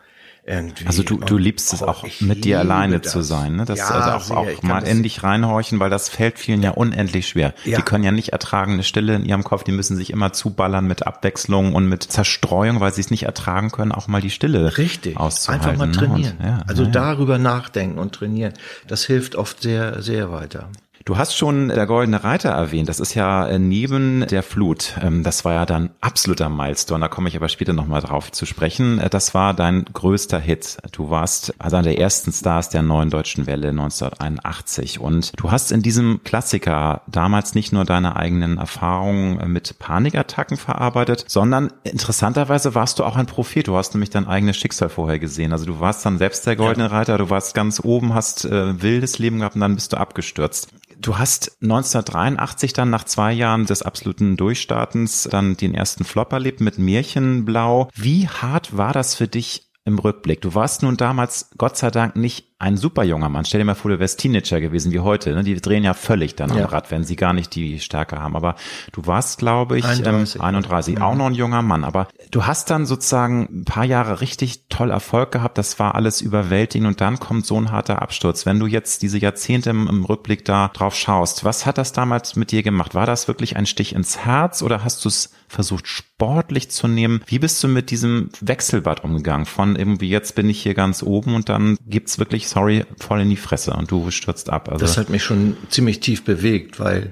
Irgendwie. Also du, du liebst es auch, mit dir alleine das. zu sein, ne? Das ja, also auch, auch mal endlich reinhorchen, weil das fällt vielen ja unendlich schwer. Ja. Die können ja nicht ertragen eine Stille in ihrem Kopf, die müssen sich immer zuballern mit Abwechslung und mit Zerstreuung, weil sie es nicht ertragen können, auch mal die Stille Richtig. auszuhalten. Einfach mal ne? trainieren. Und, ja, also darüber nachdenken und trainieren. Das hilft oft sehr, sehr weiter. Du hast schon der Goldene Reiter erwähnt. Das ist ja äh, neben der Flut. Ähm, das war ja dann absoluter Milestone. Da komme ich aber später nochmal drauf zu sprechen. Äh, das war dein größter Hit. Du warst also einer der ersten Stars der neuen deutschen Welle 1981. Und du hast in diesem Klassiker damals nicht nur deine eigenen Erfahrungen äh, mit Panikattacken verarbeitet, sondern interessanterweise warst du auch ein Prophet. Du hast nämlich dein eigenes Schicksal vorher gesehen. Also du warst dann selbst der Goldene Reiter. Du warst ganz oben, hast äh, wildes Leben gehabt und dann bist du abgestürzt. Du hast 1983 dann nach zwei Jahren des absoluten Durchstartens dann den ersten Flop erlebt mit Märchenblau. Wie hart war das für dich im Rückblick? Du warst nun damals Gott sei Dank nicht ein super junger Mann. Stell dir mal vor, du wärst Teenager gewesen wie heute. Ne? Die drehen ja völlig dann ja. am Rad, wenn sie gar nicht die Stärke haben. Aber du warst, glaube ich, 31, ähm, 31 mhm. auch noch ein junger Mann. Aber du hast dann sozusagen ein paar Jahre richtig toll Erfolg gehabt. Das war alles überwältigend und dann kommt so ein harter Absturz. Wenn du jetzt diese Jahrzehnte im, im Rückblick da drauf schaust, was hat das damals mit dir gemacht? War das wirklich ein Stich ins Herz oder hast du es versucht sportlich zu nehmen? Wie bist du mit diesem Wechselbad umgegangen? Von irgendwie jetzt bin ich hier ganz oben und dann gibt's wirklich sorry, voll in die Fresse und du stürzt ab. Also das hat mich schon ziemlich tief bewegt, weil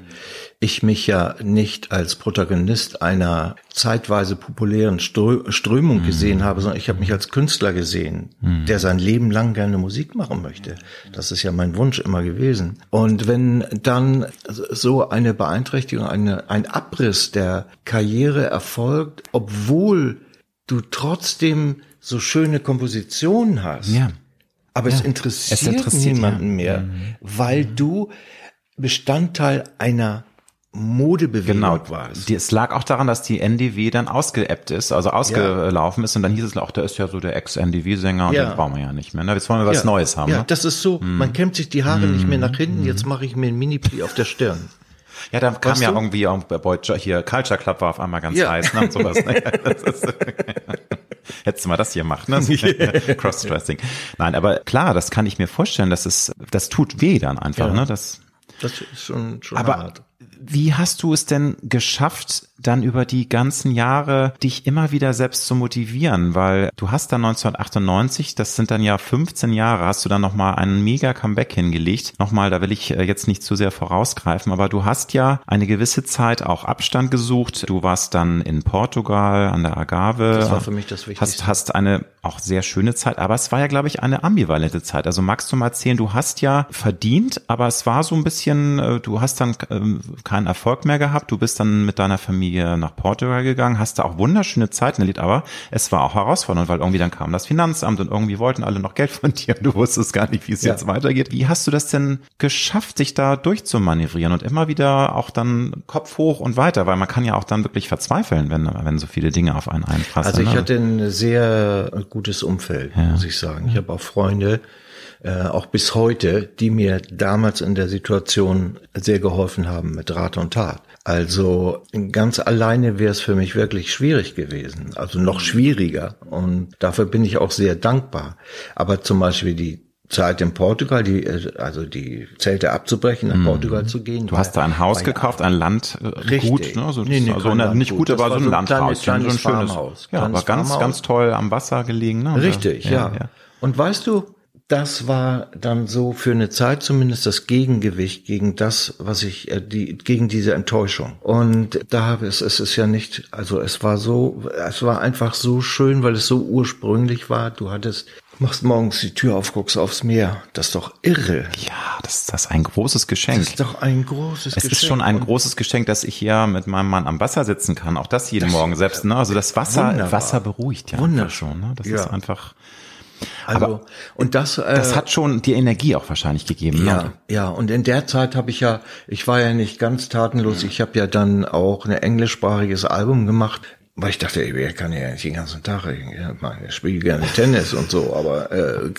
ich mich ja nicht als Protagonist einer zeitweise populären Strömung mhm. gesehen habe, sondern ich habe mich als Künstler gesehen, mhm. der sein Leben lang gerne Musik machen möchte. Das ist ja mein Wunsch immer gewesen. Und wenn dann so eine Beeinträchtigung, eine, ein Abriss der Karriere erfolgt, obwohl du trotzdem so schöne Kompositionen hast, ja aber ja, es, interessiert es, interessiert niemanden ja. mehr, mhm. weil du Bestandteil einer Modebewegung genau. war es. Lag auch daran, dass die NDW dann ausgeappt ist, also ausgelaufen ja. ist und dann hieß es auch, der ist ja so der Ex-NDW-Sänger und den brauchen wir ja nicht mehr. Ne? Jetzt wollen wir was. Neues haben. Ja, ne? das ist so, hm. man kämmt sich die Haare hm. nicht mehr nach hinten, jetzt mache ich mir ein Mini-Pli auf der Stirn. Ja, da kam weißt ja du? irgendwie auch bei hier Culture Club war auf einmal ganz heiß ne, und sowas. Ne? <laughs> <laughs> <laughs> Hättest du mal das hier gemacht, ne? <laughs> Crossdressing. Nein, aber klar, das kann ich mir vorstellen, dass es, das tut weh dann einfach, ja. ne? Das, das ist schon, schon aber hart. Wie hast du es denn geschafft, dann über die ganzen Jahre dich immer wieder selbst zu motivieren? Weil du hast dann 1998, das sind dann ja 15 Jahre, hast du dann nochmal einen mega Comeback hingelegt. Nochmal, da will ich äh, jetzt nicht zu sehr vorausgreifen, aber du hast ja eine gewisse Zeit auch Abstand gesucht. Du warst dann in Portugal an der Agave. Das war für mich das Wichtigste. Hast, hast eine auch sehr schöne Zeit, aber es war ja, glaube ich, eine ambivalente Zeit. Also magst du mal erzählen, du hast ja verdient, aber es war so ein bisschen, äh, du hast dann ähm, keinen Erfolg mehr gehabt. Du bist dann mit deiner Familie nach Portugal gegangen, hast da auch wunderschöne Zeiten erlebt, aber es war auch herausfordernd, weil irgendwie dann kam das Finanzamt und irgendwie wollten alle noch Geld <laughs> von dir. Du wusstest gar nicht, wie es ja. jetzt weitergeht. Wie hast du das denn geschafft, sich da durchzumanövrieren und immer wieder auch dann Kopf hoch und weiter? Weil man kann ja auch dann wirklich verzweifeln, wenn, wenn so viele Dinge auf einen einpassen. Also ich ne? hatte ein sehr gutes Umfeld, ja. muss ich sagen. Ich habe auch Freunde, äh, auch bis heute, die mir damals in der Situation sehr geholfen haben mit Rat und Tat. Also ganz alleine wäre es für mich wirklich schwierig gewesen, also noch schwieriger. Und dafür bin ich auch sehr dankbar. Aber zum Beispiel die Zeit in Portugal, die, äh, also die Zelte abzubrechen, nach mm. Portugal zu gehen. Du hast da ein Haus gekauft, ein Land äh, gut, ne? Also, nee, nee, also ne, nicht gut, aber so ein Landhaus, kleines, so ein schönes Farmhaus. Ja, aber ganz, ganz toll am Wasser gelegen. Ne? Richtig, ja, ja. ja. Und weißt du, das war dann so für eine Zeit zumindest das Gegengewicht gegen das, was ich, äh, die, gegen diese Enttäuschung. Und da habe es, es ist ja nicht, also es war so, es war einfach so schön, weil es so ursprünglich war. Du hattest machst morgens die Tür auf, guckst aufs Meer. Das ist doch irre. Ja, das, das ist ein großes Geschenk. Das ist doch ein großes es Geschenk. Es ist schon ein großes Geschenk, dass ich hier mit meinem Mann am Wasser sitzen kann. Auch das jeden das Morgen selbst. Ne? Also das Wasser, wunderbar. Wasser beruhigt ja Wunderbar. schon. Ne? Das ja. ist einfach. Also Aber und das äh, das hat schon die Energie auch wahrscheinlich gegeben. Ja, ne? ja. Und in der Zeit habe ich ja, ich war ja nicht ganz tatenlos. Ich habe ja dann auch ein englischsprachiges Album gemacht. Weil ich dachte, wer kann ja nicht den ganzen Tag, ich spiele gerne Tennis und so, aber äh,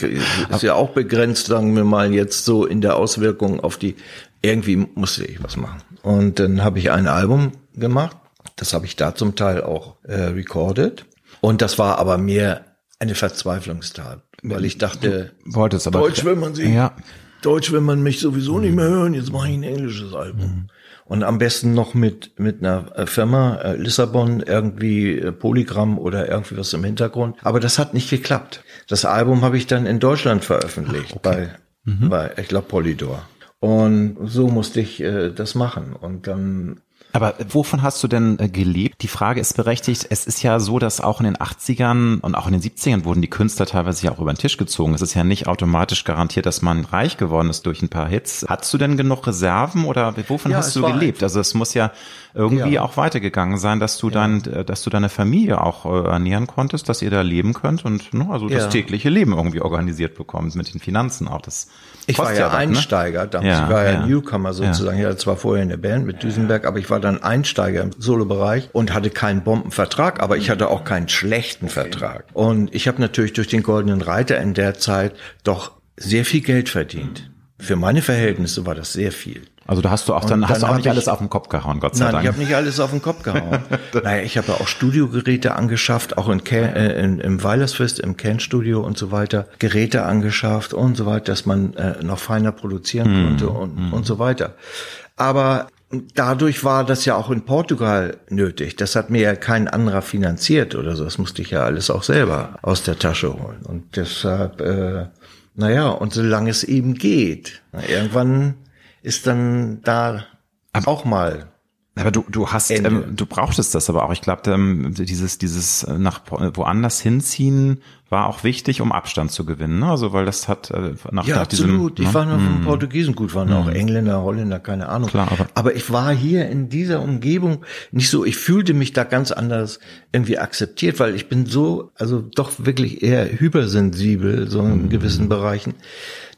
ist ja auch begrenzt, sagen wir mal, jetzt so in der Auswirkung auf die, irgendwie musste ich was machen. Und dann habe ich ein Album gemacht, das habe ich da zum Teil auch äh, recorded. Und das war aber mehr eine Verzweiflungstat weil ich dachte, wolltest aber Deutsch will man sie, ja. Deutsch will man mich sowieso nicht mehr hören, jetzt mache ich ein englisches Album. Mhm. Und am besten noch mit, mit einer äh, Firma, äh, Lissabon, irgendwie äh, Polygramm oder irgendwie was im Hintergrund. Aber das hat nicht geklappt. Das Album habe ich dann in Deutschland veröffentlicht, Ach, okay. bei, mhm. bei, ich glaube, Polydor. Und so musste ich äh, das machen. Und dann aber wovon hast du denn äh, gelebt? Die Frage ist berechtigt. Es ist ja so, dass auch in den 80ern und auch in den 70ern wurden die Künstler teilweise ja auch über den Tisch gezogen. Es ist ja nicht automatisch garantiert, dass man reich geworden ist durch ein paar Hits. Hattest du denn genug Reserven oder wovon ja, hast du gelebt? Also es muss ja irgendwie ja. auch weitergegangen sein, dass du ja. dein, äh, dass du deine Familie auch äh, ernähren konntest, dass ihr da leben könnt und ne, also das tägliche Leben irgendwie organisiert bekommt mit den Finanzen auch. Das ich war ja, ja Einsteiger, ne? damals. Ich war ja, Newcomer sozusagen. Ich hatte zwar vorher in der Band mit Düsenberg, aber ich war dann Einsteiger im Solobereich und hatte keinen Bombenvertrag, aber ich hatte auch keinen schlechten Vertrag. Und ich habe natürlich durch den Goldenen Reiter in der Zeit doch sehr viel Geld verdient. Für meine Verhältnisse war das sehr viel. Also da hast du auch dann, dann hast du auch nicht alles auf den Kopf gehauen, Gott sei nein, Dank. ich habe nicht alles auf den Kopf gehauen. <laughs> naja, ich habe ja auch Studiogeräte angeschafft, auch in, Ken, äh, in, im Weilersfest, im Ken-Studio und so weiter, Geräte angeschafft und so weiter, dass man äh, noch feiner produzieren mm, konnte und, mm. und so weiter. Aber dadurch war das ja auch in Portugal nötig. Das hat mir ja kein anderer finanziert oder so. Das musste ich ja alles auch selber aus der Tasche holen. Und deshalb, äh, naja, und solange es eben geht, irgendwann ist dann da aber, auch mal. Aber du, du hast, ähm, du brauchtest das aber auch. Ich glaube, ähm, dieses, dieses nach woanders hinziehen war auch wichtig, um Abstand zu gewinnen. Ne? Also weil das hat äh, nach, ja, nach absolut. Diesem, ich ne? war noch von mm. Portugiesen gut, waren auch Engländer, Holländer, keine Ahnung. Klar, aber, aber ich war hier in dieser Umgebung nicht so. Ich fühlte mich da ganz anders irgendwie akzeptiert, weil ich bin so, also doch wirklich eher hypersensibel so in mm. gewissen Bereichen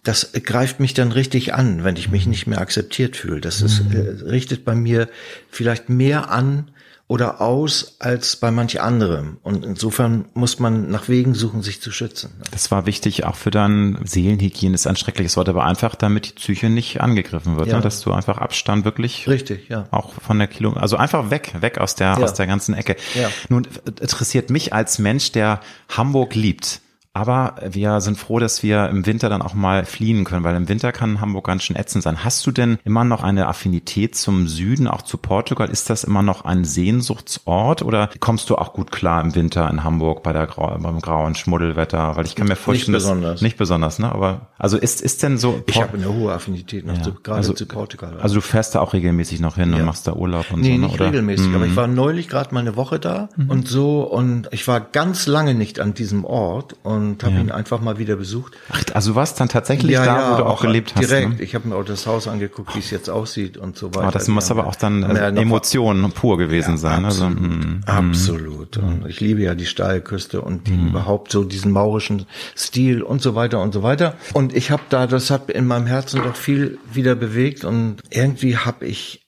das greift mich dann richtig an, wenn ich mich nicht mehr akzeptiert fühle. Das ist, äh, richtet bei mir vielleicht mehr an, oder aus als bei manch anderem. Und insofern muss man nach Wegen suchen, sich zu schützen. Das war wichtig auch für dein Seelenhygiene, ist ein schreckliches Wort, aber einfach, damit die Psyche nicht angegriffen wird, ne? ja. ne? dass du einfach Abstand wirklich. Richtig, ja. Auch von der Kilo, also einfach weg, weg aus der, ja. aus der ganzen Ecke. Ja. Nun interessiert mich als Mensch, der Hamburg liebt, aber wir sind froh, dass wir im Winter dann auch mal fliehen können, weil im Winter kann Hamburg ganz schön ätzend sein. Hast du denn immer noch eine Affinität zum Süden, auch zu Portugal? Ist das immer noch ein Sehnsuchtsort oder kommst du auch gut klar im Winter in Hamburg bei der Grau, beim grauen Schmuddelwetter? Weil ich kann mir vorstellen, nicht besonders. nicht besonders, ne? Aber also ist ist denn so? Ich habe eine hohe Affinität noch ja. zu, gerade also, zu Portugal. Also du fährst da auch regelmäßig noch hin ja. und machst da Urlaub und nee, so, ne? nicht oder? regelmäßig, mhm. aber ich mhm. war neulich gerade mal eine Woche da mhm. und so und ich war ganz lange nicht an diesem Ort und habe ja. ihn einfach mal wieder besucht. Ach, also du warst dann tatsächlich ja, da, ja, wo du auch, auch gelebt direkt. hast. Direkt. Ne? Ich habe mir auch das Haus angeguckt, wie es jetzt aussieht und so weiter. Oh, das muss aber auch dann also Emotionen pur gewesen sein. Also, absolut. Also, mm, absolut. Und ich liebe ja die Steilküste und die, mm. überhaupt so diesen maurischen Stil und so weiter und so weiter. Und ich habe da, das hat in meinem Herzen doch viel wieder bewegt und irgendwie habe ich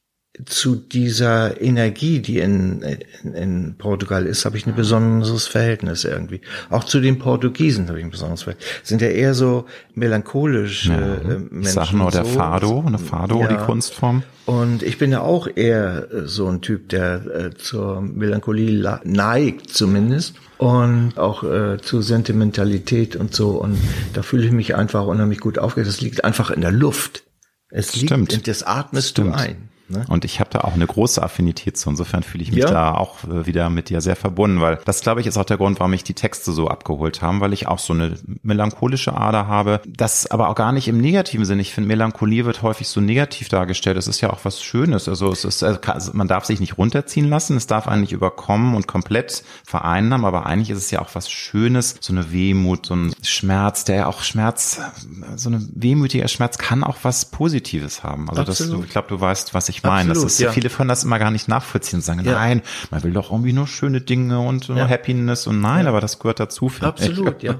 zu dieser Energie, die in, in, in Portugal ist, habe ich ein besonderes Verhältnis irgendwie. Auch zu den Portugiesen habe ich ein besonderes Verhältnis. Sind ja eher so melancholisch ja, äh, Menschen. Ich sag nur der so. Fado, eine Fado, ja. die Kunstform. Und ich bin ja auch eher äh, so ein Typ, der äh, zur Melancholie neigt zumindest und auch äh, zu Sentimentalität und so. Und da fühle ich mich einfach unheimlich gut aufgehört. Das liegt einfach in der Luft. Es liegt, Stimmt. das atmest Stimmt. du ein. Ne? Und ich habe da auch eine große Affinität zu. Insofern fühle ich mich ja. da auch äh, wieder mit dir sehr verbunden, weil das, glaube ich, ist auch der Grund, warum mich die Texte so abgeholt haben, weil ich auch so eine melancholische Ader habe. Das aber auch gar nicht im negativen Sinn. Ich finde, Melancholie wird häufig so negativ dargestellt. Das ist ja auch was Schönes. Also es ist, also man darf sich nicht runterziehen lassen. Es darf eigentlich überkommen und komplett vereinnahmen. Aber eigentlich ist es ja auch was Schönes. So eine Wehmut, so ein Schmerz, der ja auch Schmerz, so eine wehmütiger Schmerz kann auch was Positives haben. Also das, ich glaube, du weißt, was ich ich meine. Absolut, das ist, ja. Viele können das immer gar nicht nachvollziehen und sagen, ja. nein, man will doch irgendwie nur schöne Dinge und ja. Happiness und nein, aber das gehört dazu. Absolut, ja.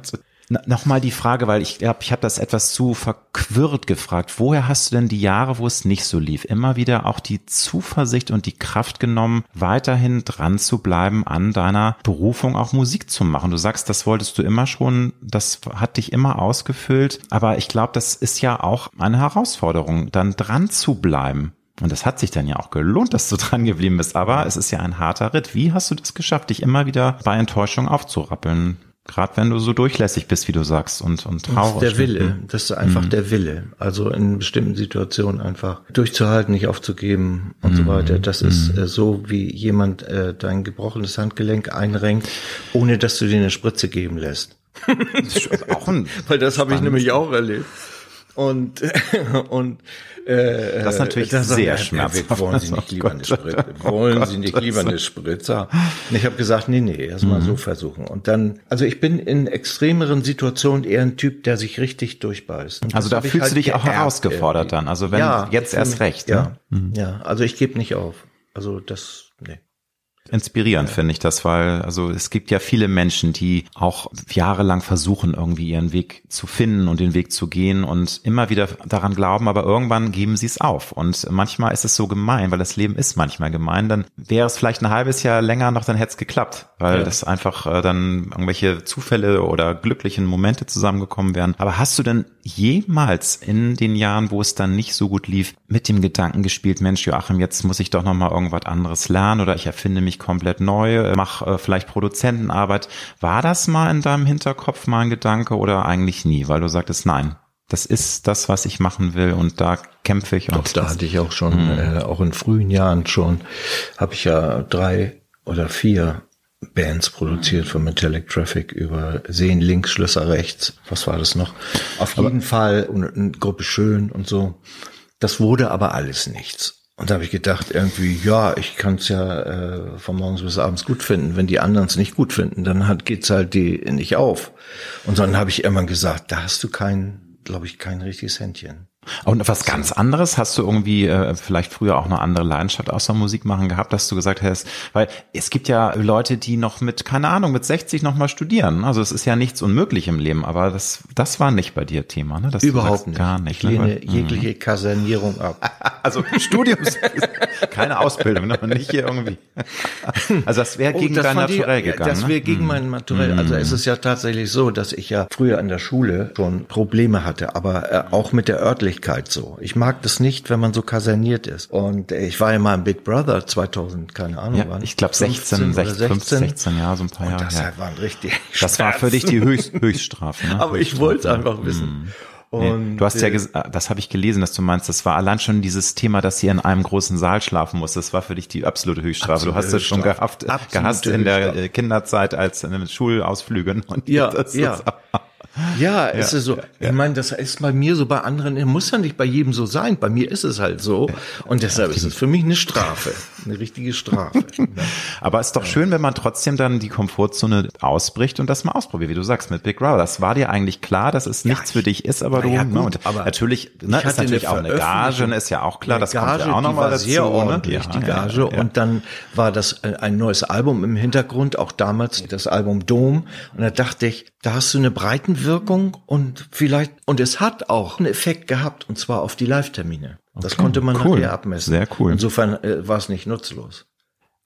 Nochmal die Frage, weil ich glaube, ich habe das etwas zu verquirrt gefragt. Woher hast du denn die Jahre, wo es nicht so lief, immer wieder auch die Zuversicht und die Kraft genommen, weiterhin dran zu bleiben an deiner Berufung, auch Musik zu machen? Du sagst, das wolltest du immer schon, das hat dich immer ausgefüllt. Aber ich glaube, das ist ja auch eine Herausforderung, dann dran zu bleiben. Und das hat sich dann ja auch gelohnt, dass du <laughs> dran geblieben bist. Aber es ist ja ein harter Ritt. Wie hast du das geschafft, dich immer wieder bei Enttäuschung aufzurappeln? Gerade wenn du so durchlässig bist, wie du sagst, und, und traurig. Das ist der Wille. Das ist einfach mhm. der Wille. Also in bestimmten Situationen einfach durchzuhalten, nicht aufzugeben und mhm. so weiter. Das ist mhm. äh, so, wie jemand äh, dein gebrochenes Handgelenk einrenkt, ohne dass du dir eine Spritze geben lässt. Das ist auch ein <laughs> Weil das habe ich nämlich auch erlebt. Und, <laughs> und äh, das ist natürlich das sehr schmerzhaft. Wollen Sie nicht lieber eine Spritze? Wollen oh Sie nicht lieber eine Spritze? Und ich habe gesagt, nee, nee, erst mal mhm. so versuchen. Und dann, also ich bin in extremeren Situationen eher ein Typ, der sich richtig durchbeißt. Und also da fühlst halt du dich auch herausgefordert irgendwie. dann. Also wenn ja, jetzt erst recht. Ja, ne? mhm. ja. Also ich gebe nicht auf. Also das, nee. Inspirierend finde ich das, weil also es gibt ja viele Menschen, die auch jahrelang versuchen, irgendwie ihren Weg zu finden und den Weg zu gehen und immer wieder daran glauben, aber irgendwann geben sie es auf. Und manchmal ist es so gemein, weil das Leben ist manchmal gemein. Dann wäre es vielleicht ein halbes Jahr länger noch, dann hätte es geklappt, weil ja. das einfach äh, dann irgendwelche Zufälle oder glücklichen Momente zusammengekommen wären. Aber hast du denn jemals in den Jahren, wo es dann nicht so gut lief, mit dem Gedanken gespielt, Mensch, Joachim, jetzt muss ich doch noch mal irgendwas anderes lernen oder ich erfinde mich komplett neu, äh, mach äh, vielleicht Produzentenarbeit. War das mal in deinem Hinterkopf mal ein Gedanke oder eigentlich nie, weil du sagtest, nein, das ist das, was ich machen will und da kämpfe ich. Doch, da hatte ich auch schon, mhm. äh, auch in frühen Jahren schon, habe ich ja drei oder vier Bands produziert von Metallic Traffic über Sehen links, Schlösser rechts. Was war das noch? Auf jeden Fall und eine Gruppe schön und so. Das wurde aber alles nichts. Und da habe ich gedacht, irgendwie, ja, ich kann es ja äh, von morgens bis abends gut finden. Wenn die anderen es nicht gut finden, dann hat, geht's halt die nicht auf. Und dann habe ich irgendwann gesagt, da hast du kein, glaube ich, kein richtiges Händchen. Und was ganz anderes, hast du irgendwie äh, vielleicht früher auch eine andere Leidenschaft außer Musik machen gehabt, dass du gesagt hast, weil es gibt ja Leute, die noch mit, keine Ahnung, mit 60 nochmal studieren. Also es ist ja nichts unmöglich im Leben, aber das, das war nicht bei dir Thema, ne? Das Überhaupt nicht. Gar nicht. Ich lehne ne? jegliche mhm. Kasernierung ab. <laughs> also Studiums, keine Ausbildung, ne? nicht hier irgendwie. Also das wäre oh, gegen dein Naturell die, gegangen. Das wäre ne? gegen mhm. mein Naturell. Also es ist ja tatsächlich so, dass ich ja früher an der Schule schon Probleme hatte, aber äh, auch mit der örtlichen Öffentlichkeit so. Ich mag das nicht, wenn man so kaserniert ist. Und ich war ja mal im Big Brother 2000, keine Ahnung ja, wann. Ich glaube 16, 16, 16, 16 Jahre, so ein paar Jahre. Das ja. war richtig. Das war für dich die Höchst, Höchststrafe. Ne? <laughs> Aber ich wollte es einfach wissen. Mm. Nee, du hast ja, äh, das habe ich gelesen, dass du meinst, das war allein schon dieses Thema, dass sie in einem großen Saal schlafen muss. Das war für dich die absolute Höchststrafe. Absolute du hast es schon gehabt, gehasst in der äh, Kinderzeit als in den Schulausflügen. Und ja, ja. Ja, ist es so. Ja, Ich meine, das ist bei mir so, bei anderen muss ja nicht bei jedem so sein. Bei mir ist es halt so. Und deshalb ist es für mich eine Strafe. Eine richtige Strafe. <laughs> Aber es ist doch schön, wenn man trotzdem dann die Komfortzone ausbricht und das mal ausprobiert, wie du sagst, mit Big Brother. Das war dir eigentlich klar, dass es nichts für dich ist, aber du, ja, ne, und aber natürlich, ne, ist natürlich auch eine Gage, ne, ist ja auch klar, das Gage, kommt ja auch nochmal dazu. Sehr ne? ordentlich, die Gage. Und dann war das äh, ein neues Album im Hintergrund, auch damals das Album Dom. Und da dachte ich, da hast du eine Breitenwirkung und vielleicht, und es hat auch einen Effekt gehabt, und zwar auf die Live-Termine. Das okay, konnte man cool. nachher abmessen. Sehr cool. Insofern äh, war es nicht nutzlos.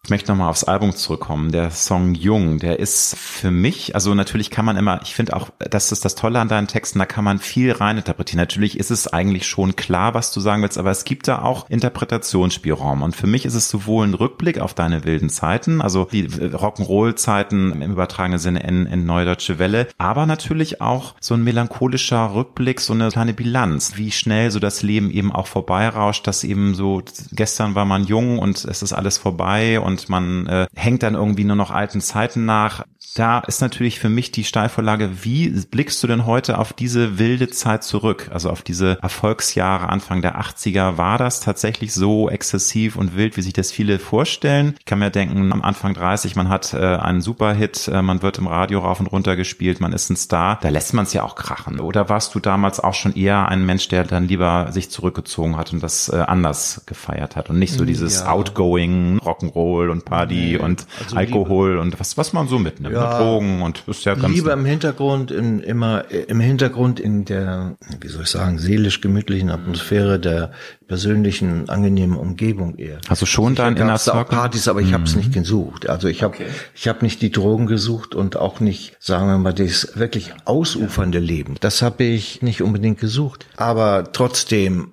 Ich möchte nochmal aufs Album zurückkommen. Der Song Jung, der ist für mich, also natürlich kann man immer, ich finde auch, das ist das Tolle an deinen Texten, da kann man viel reininterpretieren. Natürlich ist es eigentlich schon klar, was du sagen willst, aber es gibt da auch Interpretationsspielraum. Und für mich ist es sowohl ein Rückblick auf deine wilden Zeiten, also die Rock'n'Roll-Zeiten im übertragenen Sinne in, in Neue Deutsche Welle, aber natürlich auch so ein melancholischer Rückblick, so eine kleine Bilanz, wie schnell so das Leben eben auch vorbeirauscht, dass eben so, gestern war man jung und es ist alles vorbei und man äh, hängt dann irgendwie nur noch alten Zeiten nach da ist natürlich für mich die Steilvorlage, wie blickst du denn heute auf diese wilde Zeit zurück? Also auf diese Erfolgsjahre Anfang der 80er. War das tatsächlich so exzessiv und wild, wie sich das viele vorstellen? Ich kann mir denken, am Anfang 30, man hat äh, einen Superhit, äh, man wird im Radio rauf und runter gespielt, man ist ein Star. Da lässt man es ja auch krachen. Oder warst du damals auch schon eher ein Mensch, der dann lieber sich zurückgezogen hat und das äh, anders gefeiert hat und nicht so hm, dieses ja. Outgoing, Rock'n'Roll und Party nee, und also Alkohol und was, was man so mitnimmt. Ja, Drogen und ist ja ganz lieber im Hintergrund in immer im Hintergrund in der wie soll ich sagen seelisch gemütlichen Atmosphäre der persönlichen angenehmen Umgebung eher. Hast du schon dein Inner Circle? auch Partys, aber ich mhm. habe es nicht gesucht. Also ich habe okay. ich habe nicht die Drogen gesucht und auch nicht sagen wir mal das wirklich ausufernde Leben. Das habe ich nicht unbedingt gesucht, aber trotzdem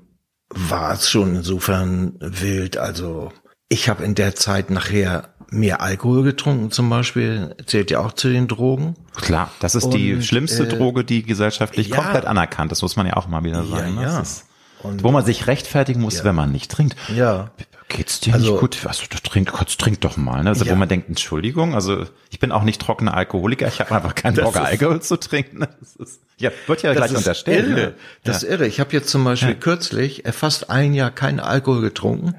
war es schon insofern wild. Also ich habe in der Zeit nachher mehr Alkohol getrunken zum Beispiel, zählt ja auch zu den Drogen. Klar, das ist und, die schlimmste äh, Droge, die gesellschaftlich ja, komplett anerkannt ist, muss man ja auch mal wieder sagen. Ja, ne? ja. Und, wo man sich rechtfertigen muss, ja. wenn man nicht trinkt. Ja. Geht's dir also, nicht gut? Was, du trink, trink doch mal. Ne? Also ja. wo man denkt, Entschuldigung, also ich bin auch nicht trockener Alkoholiker, ich habe einfach keinen Bock, Alkohol zu trinken. Das ist, ja, wird ja gleich unterstellt. Irre. Das ist irre. Ich habe jetzt zum Beispiel ja. kürzlich fast ein Jahr keinen Alkohol getrunken.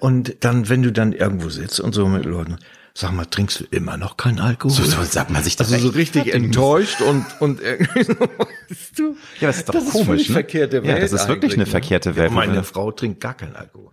Und dann, wenn du dann irgendwo sitzt und so mit Leuten, Sag mal, trinkst du immer noch keinen Alkohol? So, so sagt man sich das. Also so richtig enttäuscht und, und irgendwie <laughs> so, weißt du. Ja, das ist doch das komisch. Ist ne? verkehrte Welt ja, das ist wirklich eine ne? verkehrte Welt. Ja, meine Frau trinkt gar keinen Alkohol.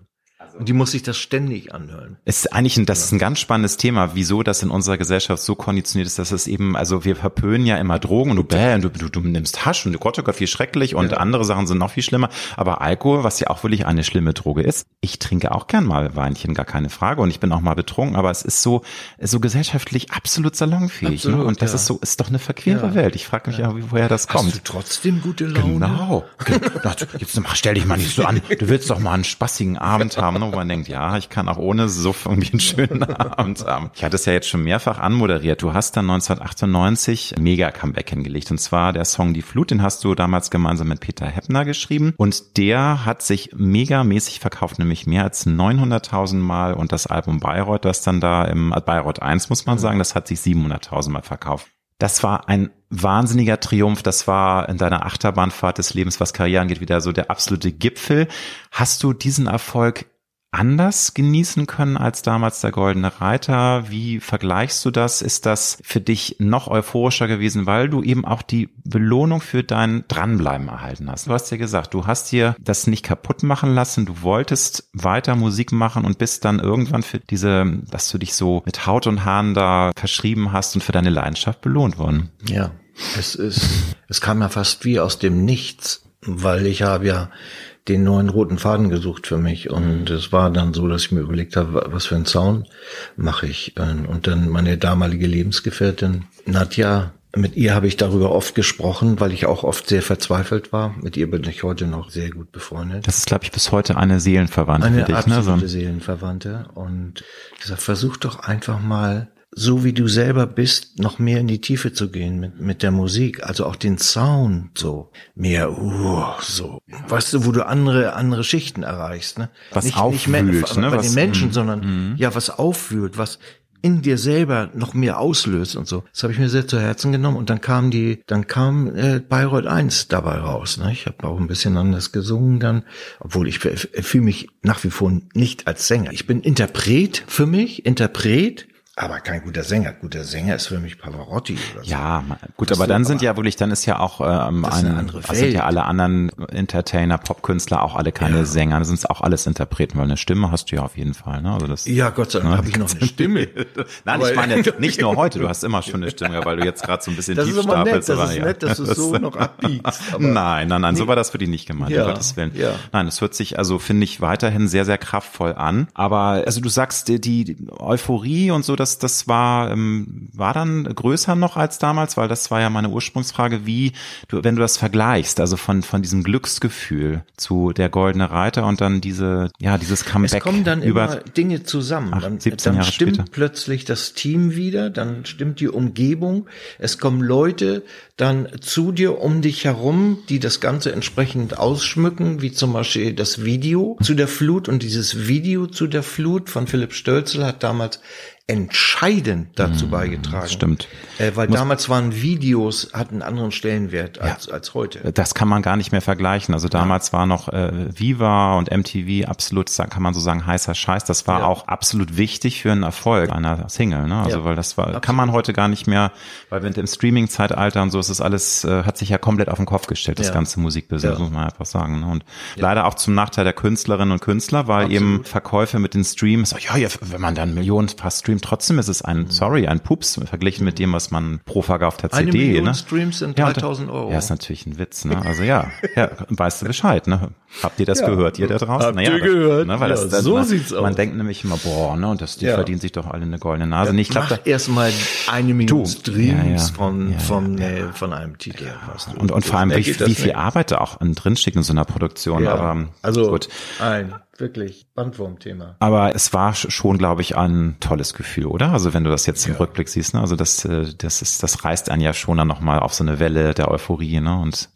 Die muss sich das ständig anhören. Ist eigentlich ein, das ist ein ganz spannendes Thema, wieso das in unserer Gesellschaft so konditioniert ist, dass es eben, also wir verpönen ja immer Drogen und du bäh, und du, du, du nimmst Hasch und du Gott, oh Gott, viel schrecklich und ja. andere Sachen sind noch viel schlimmer. Aber Alkohol, was ja auch wirklich eine schlimme Droge ist, ich trinke auch gern mal Weinchen, gar keine Frage. Und ich bin auch mal betrunken, aber es ist so, so gesellschaftlich absolut salonfähig. Ne? Absolut, ne? Und das ja. ist so, ist doch eine verquere ja. Welt. Ich frage mich ja, woher das kommt. Hast du trotzdem gute Laune? Genau. <laughs> Jetzt stell dich mal nicht so an. Du willst doch mal einen spaßigen Abend haben, ne? Wo man denkt, ja, ich kann auch ohne Suff irgendwie einen schönen <laughs> Abend haben. Ich hatte es ja jetzt schon mehrfach anmoderiert. Du hast dann 1998 mega Comeback hingelegt. Und zwar der Song Die Flut, den hast du damals gemeinsam mit Peter Heppner geschrieben. Und der hat sich megamäßig verkauft, nämlich mehr als 900.000 Mal. Und das Album Bayreuth, das dann da im Bayreuth 1, muss man sagen, das hat sich 700.000 Mal verkauft. Das war ein wahnsinniger Triumph. Das war in deiner Achterbahnfahrt des Lebens, was Karriere angeht, wieder so der absolute Gipfel. Hast du diesen Erfolg anders genießen können als damals der Goldene Reiter? Wie vergleichst du das? Ist das für dich noch euphorischer gewesen, weil du eben auch die Belohnung für dein Dranbleiben erhalten hast? Du hast ja gesagt, du hast dir das nicht kaputt machen lassen, du wolltest weiter Musik machen und bist dann irgendwann für diese, dass du dich so mit Haut und Haaren da verschrieben hast und für deine Leidenschaft belohnt worden. Ja, es ist, es kam ja fast wie aus dem Nichts, weil ich habe ja den neuen roten Faden gesucht für mich und es war dann so, dass ich mir überlegt habe, was für einen Sound mache ich und dann meine damalige Lebensgefährtin Nadja mit ihr habe ich darüber oft gesprochen, weil ich auch oft sehr verzweifelt war. Mit ihr bin ich heute noch sehr gut befreundet. Das ist, glaube ich, bis heute eine Seelenverwandte eine für dich, ne? absolute Seelenverwandte. Und ich gesagt, versuch doch einfach mal so wie du selber bist, noch mehr in die Tiefe zu gehen mit, mit der Musik, also auch den Sound so mehr, uh, so, weißt du, wo du andere andere Schichten erreichst, ne? Was nicht, aufwühlt, nicht ne? bei was, den Menschen, sondern mhm. ja, was aufwühlt, was in dir selber noch mehr auslöst und so. Das habe ich mir sehr zu Herzen genommen und dann kam die, dann kam äh, Bayreuth 1 dabei raus. Ne? Ich habe auch ein bisschen anders gesungen dann, obwohl ich fühle mich nach wie vor nicht als Sänger. Ich bin Interpret für mich, Interpret aber kein guter Sänger. Guter Sänger ist für mich Pavarotti oder so. Ja, gut, aber dann sind ja wirklich, dann ist ja auch ähm, ein, eine andere Welt. sind ja alle anderen Entertainer, Popkünstler auch alle keine ja. Sänger, das sind auch alles Interpreten, weil eine Stimme hast du ja auf jeden Fall. Ne? Also das, ja, Gott sei Dank <laughs> ne? habe ich noch eine Stimme. <laughs> Nein, ich meine nicht nur heute, du hast immer schon eine Stimme, weil du jetzt gerade so ein bisschen das tief ist immer stapelst. Nett, das ist ja. nett, dass du es <laughs> so noch abbiegst. nein, nein, nein, nee. so war das für dich nicht gemeint, ja. um Gottes Willen. Ja. Nein, es hört sich, also finde ich weiterhin sehr, sehr kraftvoll an. Aber also du sagst, die, die Euphorie und so, das, das war ähm, war dann größer noch als damals, weil das war ja meine Ursprungsfrage, wie du, wenn du das vergleichst, also von von diesem Glücksgefühl zu der goldene Reiter und dann diese ja dieses Comeback. Es kommen dann über immer Dinge zusammen. Ach, dann, dann stimmt später. plötzlich das Team wieder, dann stimmt die Umgebung. Es kommen Leute dann zu dir um dich herum, die das Ganze entsprechend ausschmücken, wie zum Beispiel das Video zu der Flut und dieses Video zu der Flut von Philipp Stölzel hat damals entscheidend dazu mm, beigetragen. Stimmt. Äh, weil Muss, damals waren Videos, hatten einen anderen Stellenwert als, ja, als heute. Das kann man gar nicht mehr vergleichen. Also damals ja. war noch äh, Viva und MTV absolut, kann man so sagen, heißer Scheiß. Das war ja. auch absolut wichtig für einen Erfolg einer Single. Ne? Also weil das war, absolut. kann man heute gar nicht mehr, weil wenn im Streaming-Zeitalter und so ist es alles, äh, hat sich ja komplett auf den Kopf gestellt, das ganze Musikbusiness, muss man einfach sagen. Ne? Und leider auch zum Nachteil der Künstlerinnen und Künstler, weil absolut. eben Verkäufe mit den Streams, ja, ja, wenn man dann Millionen fast streamt, trotzdem ist es ein, mhm. sorry, ein Pups verglichen mit dem, was man pro verkaufter CD, Eine Million ne? Streams sind 3000 Euro. Ja, ist natürlich ein Witz, ne? Also ja, ja, weißt du Bescheid, ne? Habt ihr das ja, gehört, ihr da draußen? Habt naja, ihr das, gehört? Ne, weil ja, das, so man, sieht's aus. Man denkt nämlich immer, boah, ne, und das, die verdienen sich doch alle eine goldene Nase. Ja, ich glaub, mach erstmal eine Million Streams von, von, äh, von einem Titel. Und, und vor allem, wie, wie viel Arbeit da auch drinsteckt in so einer Produktion. Aber, also, gut. ein wirklich Bandwurmthema. Aber es war schon, glaube ich, ein tolles Gefühl, oder? Also wenn du das jetzt im ja. Rückblick siehst, ne? Also das, äh, das ist, das reißt einen ja schon dann nochmal auf so eine Welle der Euphorie, ne? Und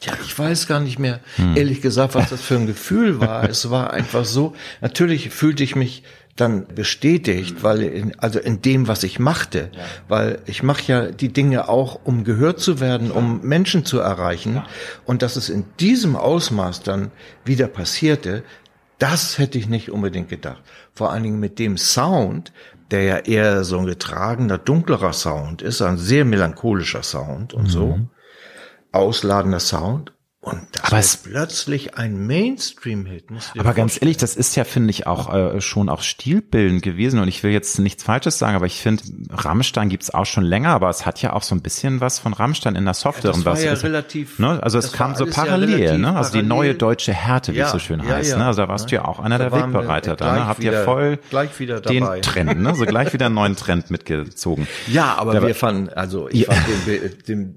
ja, ich weiß gar nicht mehr, hm. ehrlich gesagt, was das für ein Gefühl war. <laughs> es war einfach so, natürlich fühlte ich mich dann bestätigt, weil in, also in dem, was ich machte, ja. weil ich mache ja die Dinge auch, um gehört zu werden, um Menschen zu erreichen. Und dass es in diesem Ausmaß dann wieder passierte, das hätte ich nicht unbedingt gedacht. Vor allen Dingen mit dem Sound, der ja eher so ein getragener, dunklerer Sound ist, ein sehr melancholischer Sound und mhm. so ausladender Sound. Und das aber ist plötzlich ein Mainstream-Hit. Aber ganz ehrlich, das ist ja, finde ich, auch äh, schon auch stilbildend gewesen. Und ich will jetzt nichts Falsches sagen, aber ich finde, Rammstein gibt's auch schon länger, aber es hat ja auch so ein bisschen was von Rammstein in der Software. Ja, das war ja ist, relativ. Ne? Also es kam so parallel, ja ne? Also die neue deutsche Härte, wie ja, es so schön heißt. Ne? Also da warst du ja auch einer da der Wegbereiter da. Ne? Habt ihr voll den Trend, ne? So gleich wieder einen neuen Trend mitgezogen. Ja, aber wir fanden, also ich fand den, Be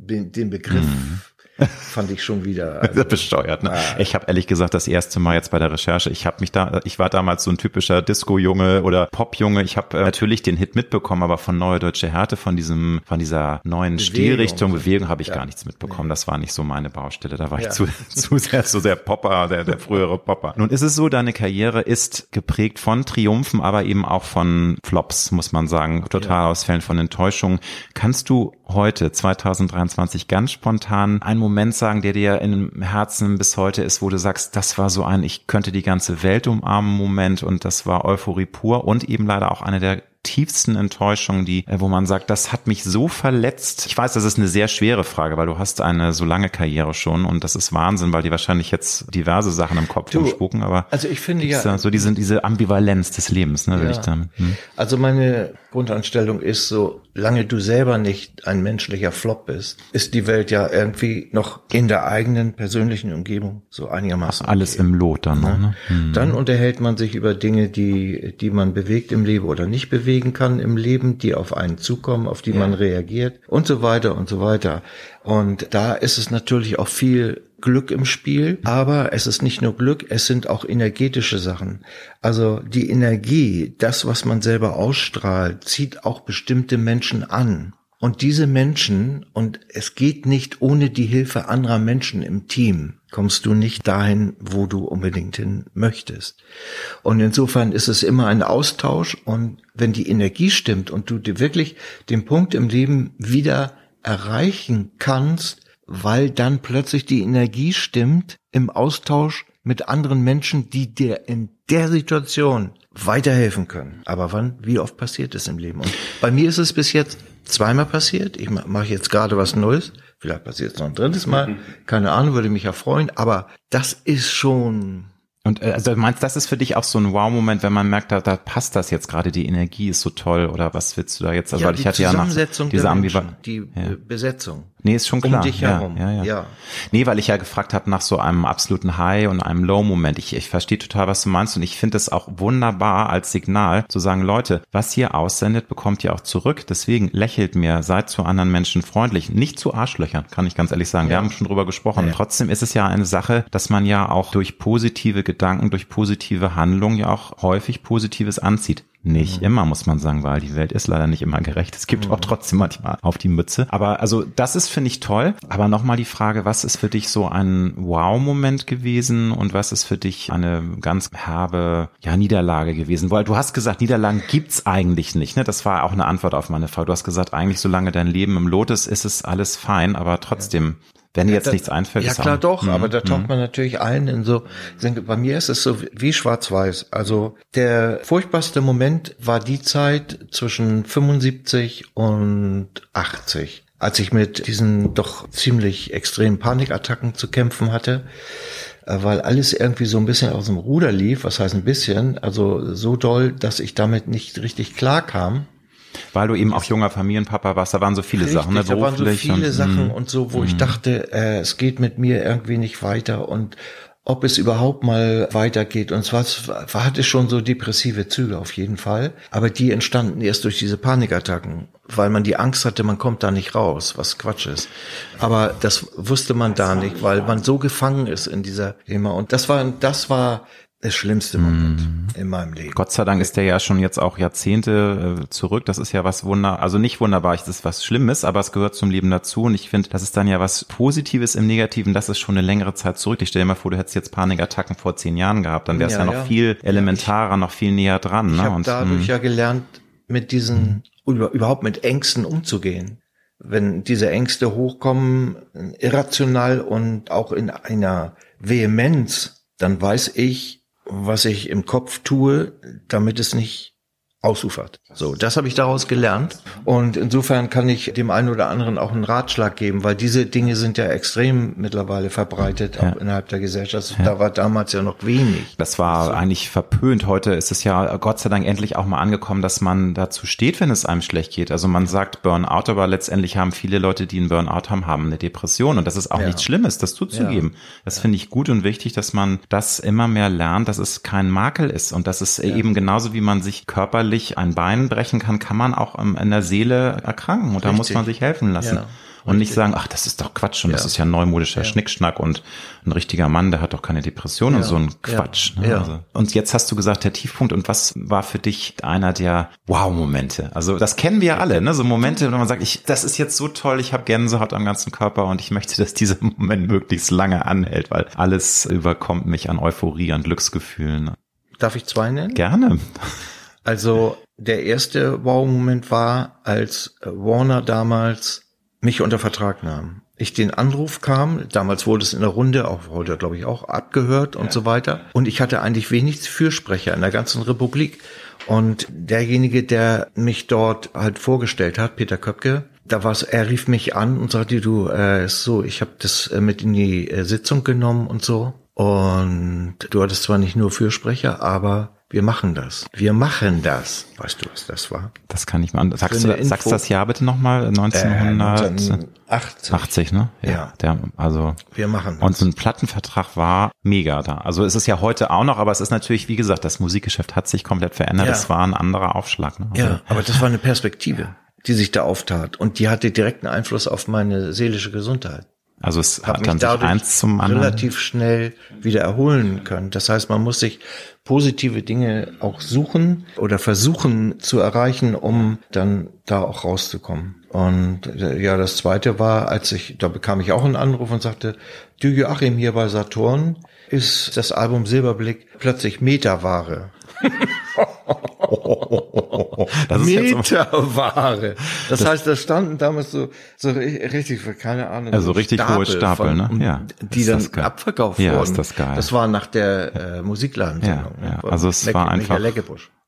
den, den Begriff. Mhm <laughs> fand ich schon wieder <laughs> also, besteuert. Ne? Ah. Ich habe ehrlich gesagt das erste Mal jetzt bei der Recherche, ich habe mich da, ich war damals so ein typischer Disco-Junge oder Pop-Junge. Ich habe äh, natürlich den Hit mitbekommen, aber von Neue Deutsche Härte, von diesem, von dieser neuen Bewegung. Stilrichtung, Bewegung habe ich ja. gar nichts mitbekommen. Das war nicht so meine Baustelle. Da war ja. ich zu, <laughs> zu sehr, so sehr Popper, der, der frühere Popper. Nun ist es so, deine Karriere ist geprägt von Triumphen, aber eben auch von Flops, muss man sagen, Totalausfällen, von Enttäuschungen. Kannst du heute, 2023, ganz spontan einen Moment sagen, der dir im Herzen bis heute ist, wo du sagst, das war so ein, ich könnte die ganze Welt umarmen Moment und das war Euphorie pur und eben leider auch eine der tiefsten Enttäuschungen, die, äh, wo man sagt, das hat mich so verletzt. Ich weiß, das ist eine sehr schwere Frage, weil du hast eine so lange Karriere schon und das ist Wahnsinn, weil die wahrscheinlich jetzt diverse Sachen im Kopf rumspucken, aber also ich finde ja so diese, diese Ambivalenz des Lebens, ne, will ja. ich damit. Hm. Also meine Grundanstellung ist so, lange du selber nicht ein menschlicher Flop bist, ist die Welt ja irgendwie noch in der eigenen persönlichen Umgebung so einigermaßen. Alles okay. im Lot dann. Ne? ne? Hm. Dann unterhält man sich über Dinge, die, die man bewegt im Leben oder nicht bewegen kann im Leben, die auf einen zukommen, auf die ja. man reagiert und so weiter und so weiter. Und da ist es natürlich auch viel Glück im Spiel, aber es ist nicht nur Glück, es sind auch energetische Sachen. Also die Energie, das, was man selber ausstrahlt, zieht auch bestimmte Menschen an. Und diese Menschen, und es geht nicht ohne die Hilfe anderer Menschen im Team, kommst du nicht dahin, wo du unbedingt hin möchtest. Und insofern ist es immer ein Austausch und wenn die Energie stimmt und du dir wirklich den Punkt im Leben wieder erreichen kannst, weil dann plötzlich die Energie stimmt im Austausch mit anderen Menschen, die dir in der Situation weiterhelfen können. Aber wann, wie oft passiert es im Leben? Und bei mir ist es bis jetzt zweimal passiert. Ich mache jetzt gerade was Neues. Vielleicht passiert es noch ein drittes Mal. Keine Ahnung, würde mich ja freuen. Aber das ist schon und äh, also meinst, das ist für dich auch so ein Wow-Moment, wenn man merkt, da, da passt das jetzt gerade, die Energie ist so toll oder was willst du da jetzt? Also ja, weil ich hatte ja nach dieser Ambivalenz, die ja. Besetzung. Nee, ist schon klar. Um dich herum. Ja, ja, ja. ja. Nee, weil ich ja gefragt habe nach so einem absoluten High und einem Low-Moment. Ich, ich verstehe total, was du meinst und ich finde es auch wunderbar als Signal zu sagen, Leute, was ihr aussendet, bekommt ihr auch zurück. Deswegen lächelt mir, seid zu anderen Menschen freundlich, nicht zu Arschlöchern, kann ich ganz ehrlich sagen. Ja. Wir haben schon drüber gesprochen. Ja. Trotzdem ist es ja eine Sache, dass man ja auch durch positive Gedanken, durch positive Handlungen ja auch häufig Positives anzieht. Nicht mhm. immer, muss man sagen, weil die Welt ist leider nicht immer gerecht. Es gibt mhm. auch trotzdem manchmal auf die Mütze. Aber also das ist, finde ich, toll. Aber nochmal die Frage, was ist für dich so ein Wow-Moment gewesen und was ist für dich eine ganz herbe ja, Niederlage gewesen? Weil du hast gesagt, Niederlagen gibt's eigentlich nicht. Ne? Das war auch eine Antwort auf meine Frage. Du hast gesagt, eigentlich solange dein Leben im Lot ist, ist es alles fein, aber trotzdem wenn dir jetzt da, nichts einfällt. Ja klar, doch, mhm. aber da taucht mhm. man natürlich ein in so, bei mir ist es so wie schwarz-weiß. Also der furchtbarste Moment war die Zeit zwischen 75 und 80 als ich mit diesen doch ziemlich extremen Panikattacken zu kämpfen hatte, äh, weil alles irgendwie so ein bisschen aus dem Ruder lief, was heißt ein bisschen, also so doll, dass ich damit nicht richtig klar kam. Weil du eben auch junger Familienpapa warst, da waren so viele Richtig, Sachen, ne? Da waren so viele und, Sachen mhm. und so, wo ich mhm. dachte, äh, es geht mit mir irgendwie nicht weiter und ob es überhaupt mal weitergeht. Und zwar hatte schon so depressive Züge auf jeden Fall. Aber die entstanden erst durch diese Panikattacken, weil man die Angst hatte, man kommt da nicht raus, was Quatsch ist. Aber das wusste man da nicht, weil man so gefangen ist in dieser Thema. Und das war, das war der schlimmste Moment mm. in meinem Leben. Gott sei Dank ist der ja schon jetzt auch Jahrzehnte äh, zurück. Das ist ja was wunder, also nicht wunderbar, das ist was Schlimmes, aber es gehört zum Leben dazu. Und ich finde, das ist dann ja was Positives im Negativen. Das ist schon eine längere Zeit zurück. Ich stelle dir mal vor, du hättest jetzt Panikattacken vor zehn Jahren gehabt, dann wäre es ja, ja, noch ja. viel elementarer, ja, ich, noch viel näher dran. Ich ne? habe dadurch mh. ja gelernt, mit diesen überhaupt mit Ängsten umzugehen. Wenn diese Ängste hochkommen, irrational und auch in einer Vehemenz, dann weiß ich, was ich im Kopf tue, damit es nicht ausufert. So, das habe ich daraus gelernt. Und insofern kann ich dem einen oder anderen auch einen Ratschlag geben, weil diese Dinge sind ja extrem mittlerweile verbreitet, ja. auch innerhalb der Gesellschaft. Ja. Da war damals ja noch wenig. Das war so. eigentlich verpönt. Heute ist es ja Gott sei Dank endlich auch mal angekommen, dass man dazu steht, wenn es einem schlecht geht. Also man sagt Burnout, aber letztendlich haben viele Leute, die einen Burnout haben, haben eine Depression. Und das ist auch ja. nichts Schlimmes, das zuzugeben. Das finde ich gut und wichtig, dass man das immer mehr lernt, dass es kein Makel ist und dass es eben genauso wie man sich körperlich körperlich ein Bein brechen kann, kann man auch in der Seele erkranken. Und Richtig. da muss man sich helfen lassen. Ja. Und nicht sagen, ach, das ist doch Quatsch und ja. das ist ja neumodischer ja. Schnickschnack und ein richtiger Mann, der hat doch keine Depression ja. und so ein Quatsch. Ne? Also, und jetzt hast du gesagt, der Tiefpunkt und was war für dich einer der Wow-Momente? Also das kennen wir ja alle, ne? So Momente, wo man sagt, ich, das ist jetzt so toll, ich habe Gänsehaut am ganzen Körper und ich möchte, dass dieser <laughs> Moment möglichst lange anhält, weil alles überkommt mich an Euphorie, an Glücksgefühlen. Darf ich zwei nennen? Gerne. Also der erste Wow-Moment war, als Warner damals mich unter Vertrag nahm. Ich den Anruf kam, damals wurde es in der Runde, auch heute glaube ich auch, abgehört und ja. so weiter. Und ich hatte eigentlich wenig Fürsprecher in der ganzen Republik. Und derjenige, der mich dort halt vorgestellt hat, Peter Köpke, da war es, er rief mich an und sagte, du, äh, so, ich habe das äh, mit in die äh, Sitzung genommen und so. Und du hattest zwar nicht nur Fürsprecher, aber wir machen das. Wir machen das. Weißt du, was das war? Das kann ich mal. Sagst du, Info, sagst das Jahr bitte nochmal? 1980, äh, 80, ne? Ja. ja. Der, also. Wir machen das. Und so ein Plattenvertrag war mega da. Also es ist ja heute auch noch, aber es ist natürlich, wie gesagt, das Musikgeschäft hat sich komplett verändert. Es ja. war ein anderer Aufschlag. Ne? Also, ja, aber das war eine Perspektive, die sich da auftat. Und die hatte direkten Einfluss auf meine seelische Gesundheit. Also es hat dann sich eins zum anderen relativ schnell wieder erholen können. Das heißt, man muss sich positive Dinge auch suchen oder versuchen zu erreichen, um dann da auch rauszukommen. Und äh, ja, das zweite war, als ich, da bekam ich auch einen Anruf und sagte, du Joachim hier bei Saturn ist das Album Silberblick plötzlich Metaware. <laughs> das Meterware. Das, das, heißt, da standen damals so, so richtig, keine Ahnung. Also richtig Stapel hohe Stapel, von, ne? Ja. Die dann abverkauft ja, wurden. Ist das geil. Das war nach der äh, Musikladen-Sendung. Ja, ja. Also es Leck, war einfach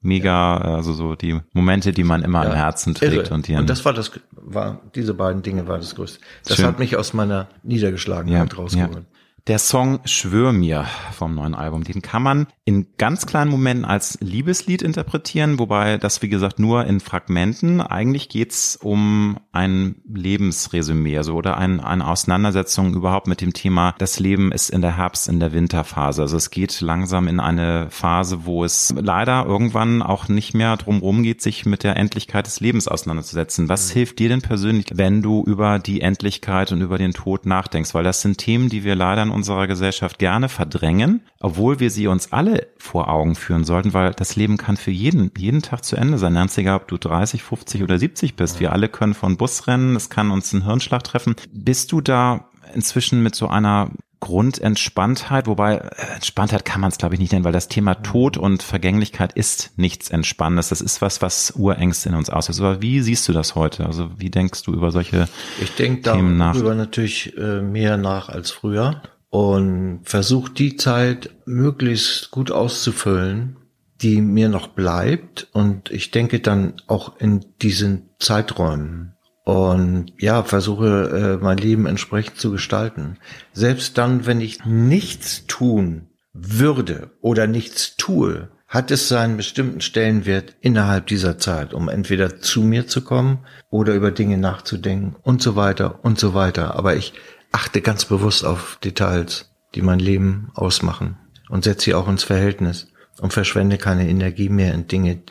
mega, also so die Momente, die man immer ja, am Herzen trägt irre. und hier. Und das war das, war, diese beiden Dinge war das Größte. Das Schön. hat mich aus meiner Niedergeschlagenheit ja, rausgeholt. Ja. Der Song Schwör mir vom neuen Album, den kann man in ganz kleinen Momenten als Liebeslied interpretieren, wobei das, wie gesagt, nur in Fragmenten. Eigentlich geht's um ein Lebensresümee, also oder ein, eine Auseinandersetzung überhaupt mit dem Thema, das Leben ist in der Herbst-, in der Winterphase. Also es geht langsam in eine Phase, wo es leider irgendwann auch nicht mehr drum geht, sich mit der Endlichkeit des Lebens auseinanderzusetzen. Was mhm. hilft dir denn persönlich, wenn du über die Endlichkeit und über den Tod nachdenkst? Weil das sind Themen, die wir leider in unserer Gesellschaft gerne verdrängen, obwohl wir sie uns alle vor Augen führen sollten, weil das Leben kann für jeden, jeden Tag zu Ende sein. Ganz egal, ob du 30, 50 oder 70 bist. Wir alle können von Bus rennen, es kann uns ein Hirnschlag treffen. Bist du da inzwischen mit so einer Grundentspanntheit, wobei äh, Entspanntheit kann man es glaube ich nicht nennen, weil das Thema Tod und Vergänglichkeit ist nichts Entspannendes. Das ist was, was Urängste in uns auslöst. Aber wie siehst du das heute? Also wie denkst du über solche ich denk Themen nach? Ich denke darüber natürlich äh, mehr nach als früher und versuche die Zeit möglichst gut auszufüllen, die mir noch bleibt. Und ich denke dann auch in diesen Zeiträumen. Und ja, versuche äh, mein Leben entsprechend zu gestalten. Selbst dann, wenn ich nichts tun würde oder nichts tue, hat es seinen bestimmten Stellenwert innerhalb dieser Zeit, um entweder zu mir zu kommen oder über Dinge nachzudenken und so weiter und so weiter. Aber ich achte ganz bewusst auf Details, die mein Leben ausmachen und setze sie auch ins Verhältnis und verschwende keine Energie mehr in Dinge,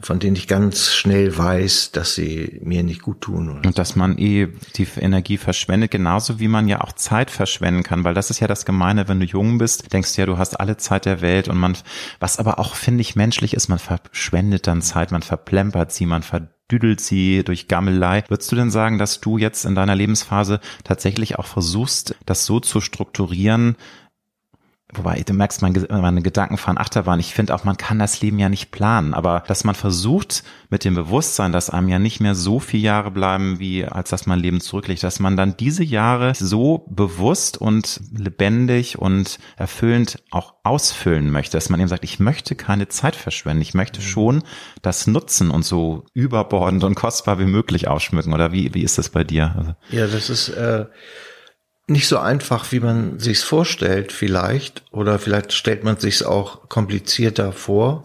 von denen ich ganz schnell weiß, dass sie mir nicht gut tun. Und dass man eh die Energie verschwendet, genauso wie man ja auch Zeit verschwenden kann, weil das ist ja das Gemeine, wenn du jung bist, denkst du ja, du hast alle Zeit der Welt und man, was aber auch, finde ich, menschlich ist, man verschwendet dann Zeit, man verplempert sie, man verdient düdelt sie durch Gammelei. Würdest du denn sagen, dass du jetzt in deiner Lebensphase tatsächlich auch versuchst, das so zu strukturieren, Wobei, du merkst, meine Gedanken fahren Achterbahn. Ich finde auch, man kann das Leben ja nicht planen, aber dass man versucht, mit dem Bewusstsein, dass einem ja nicht mehr so viele Jahre bleiben, wie als dass man Leben zurücklegt, dass man dann diese Jahre so bewusst und lebendig und erfüllend auch ausfüllen möchte, dass man eben sagt, ich möchte keine Zeit verschwenden, ich möchte mhm. schon das nutzen und so überbordend und kostbar wie möglich ausschmücken. Oder wie, wie ist das bei dir? Also ja, das ist, äh nicht so einfach, wie man sich's vorstellt, vielleicht, oder vielleicht stellt man sich's auch komplizierter vor.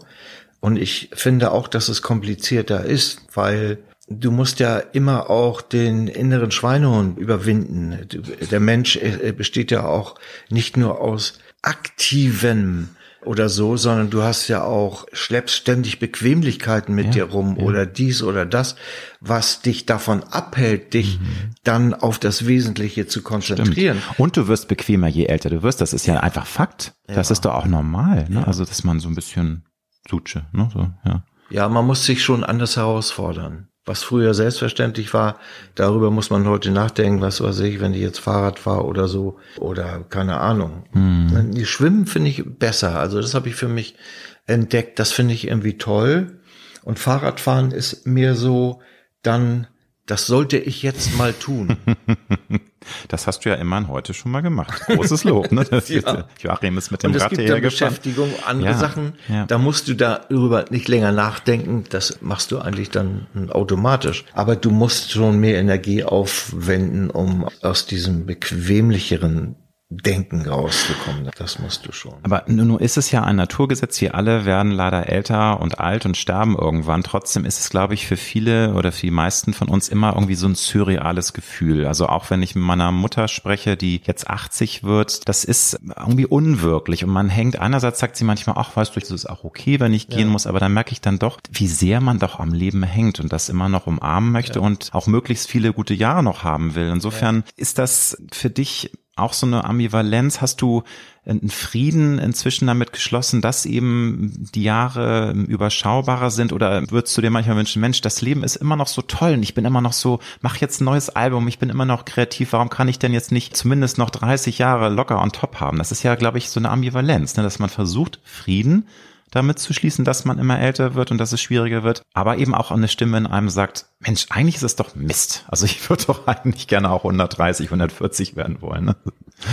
Und ich finde auch, dass es komplizierter ist, weil du musst ja immer auch den inneren Schweinehund überwinden. Der Mensch äh, besteht ja auch nicht nur aus aktivem oder so, sondern du hast ja auch, schleppst ständig Bequemlichkeiten mit ja, dir rum ja. oder dies oder das, was dich davon abhält, dich mhm. dann auf das Wesentliche zu konzentrieren. Stimmt. Und du wirst bequemer, je älter du wirst. Das ist ja einfach Fakt. Ja. Das ist doch auch normal, ne? Also, dass man so ein bisschen suche, ne? So, ja. Ja, man muss sich schon anders herausfordern was früher selbstverständlich war, darüber muss man heute nachdenken, was weiß ich, wenn ich jetzt Fahrrad fahre oder so oder keine Ahnung. Mhm. Die Schwimmen finde ich besser. Also das habe ich für mich entdeckt. Das finde ich irgendwie toll. Und Fahrradfahren ist mir so dann das sollte ich jetzt mal tun. <laughs> Das hast du ja immerhin heute schon mal gemacht. Großes Lob, ne? <laughs> ja. Joachim ist mit dem Rad hierher Beschäftigung, andere ja, Sachen, ja. da musst du darüber nicht länger nachdenken. Das machst du eigentlich dann automatisch. Aber du musst schon mehr Energie aufwenden, um aus diesem bequemlicheren Denken rauszukommen. Das musst du schon. Aber nun ist es ja ein Naturgesetz. Wir alle werden leider älter und alt und sterben irgendwann. Trotzdem ist es, glaube ich, für viele oder für die meisten von uns immer irgendwie so ein surreales Gefühl. Also auch wenn ich mit meiner Mutter spreche, die jetzt 80 wird, das ist irgendwie unwirklich. Und man hängt, einerseits sagt sie manchmal, ach, weißt du, es ist auch okay, wenn ich gehen ja. muss. Aber dann merke ich dann doch, wie sehr man doch am Leben hängt und das immer noch umarmen möchte ja. und auch möglichst viele gute Jahre noch haben will. Insofern ja. ist das für dich auch so eine Ambivalenz? Hast du einen Frieden inzwischen damit geschlossen, dass eben die Jahre überschaubarer sind? Oder würdest du dir manchmal wünschen, Mensch, das Leben ist immer noch so toll und ich bin immer noch so, mach jetzt ein neues Album, ich bin immer noch kreativ, warum kann ich denn jetzt nicht zumindest noch 30 Jahre locker on top haben? Das ist ja, glaube ich, so eine Ambivalenz, ne? dass man versucht, Frieden damit zu schließen, dass man immer älter wird und dass es schwieriger wird, aber eben auch eine Stimme in einem sagt, Mensch, eigentlich ist es doch Mist. Also ich würde doch eigentlich gerne auch 130, 140 werden wollen. Ne?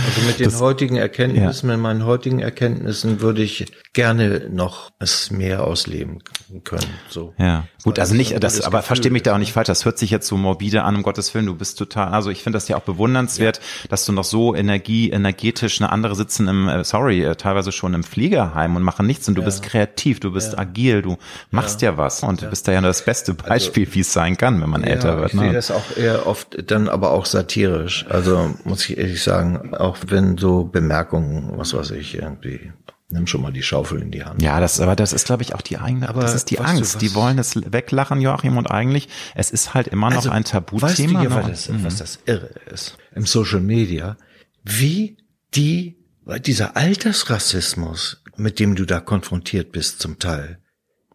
Also mit den das, heutigen Erkenntnissen, ja. mit meinen heutigen Erkenntnissen würde ich gerne noch es mehr ausleben können. So. Ja, gut, also nicht, das, aber verstehe mich da auch nicht falsch. Das hört sich jetzt so morbide an, um Gottes Willen. Du bist total, also ich finde das ja auch bewundernswert, ja. dass du noch so Energie, energetisch, eine andere sitzen im, äh, sorry, äh, teilweise schon im Fliegerheim und machen nichts und du ja. bist kreativ, du bist agil, du machst ja, was und du bist da ja das beste also Beispiel, also, wie es sein kann, wenn man älter wird. Ich ne? sehe das auch eher oft dann aber auch satirisch. Also muss ich ehrlich sagen, auch wenn so Bemerkungen, was weiß ich, irgendwie Nimm schon mal die Schaufel in die Hand. Ja, das, aber das ist, glaube ich, auch die eigene, aber das ist die Angst. Die wollen es weglachen, Joachim, und eigentlich, es ist halt immer noch also, ein Tabuthema. Weißt du, ja, ne? was, das, mhm. was das irre ist? Im Social Media, wie die, dieser Altersrassismus, mit dem du da konfrontiert bist zum Teil,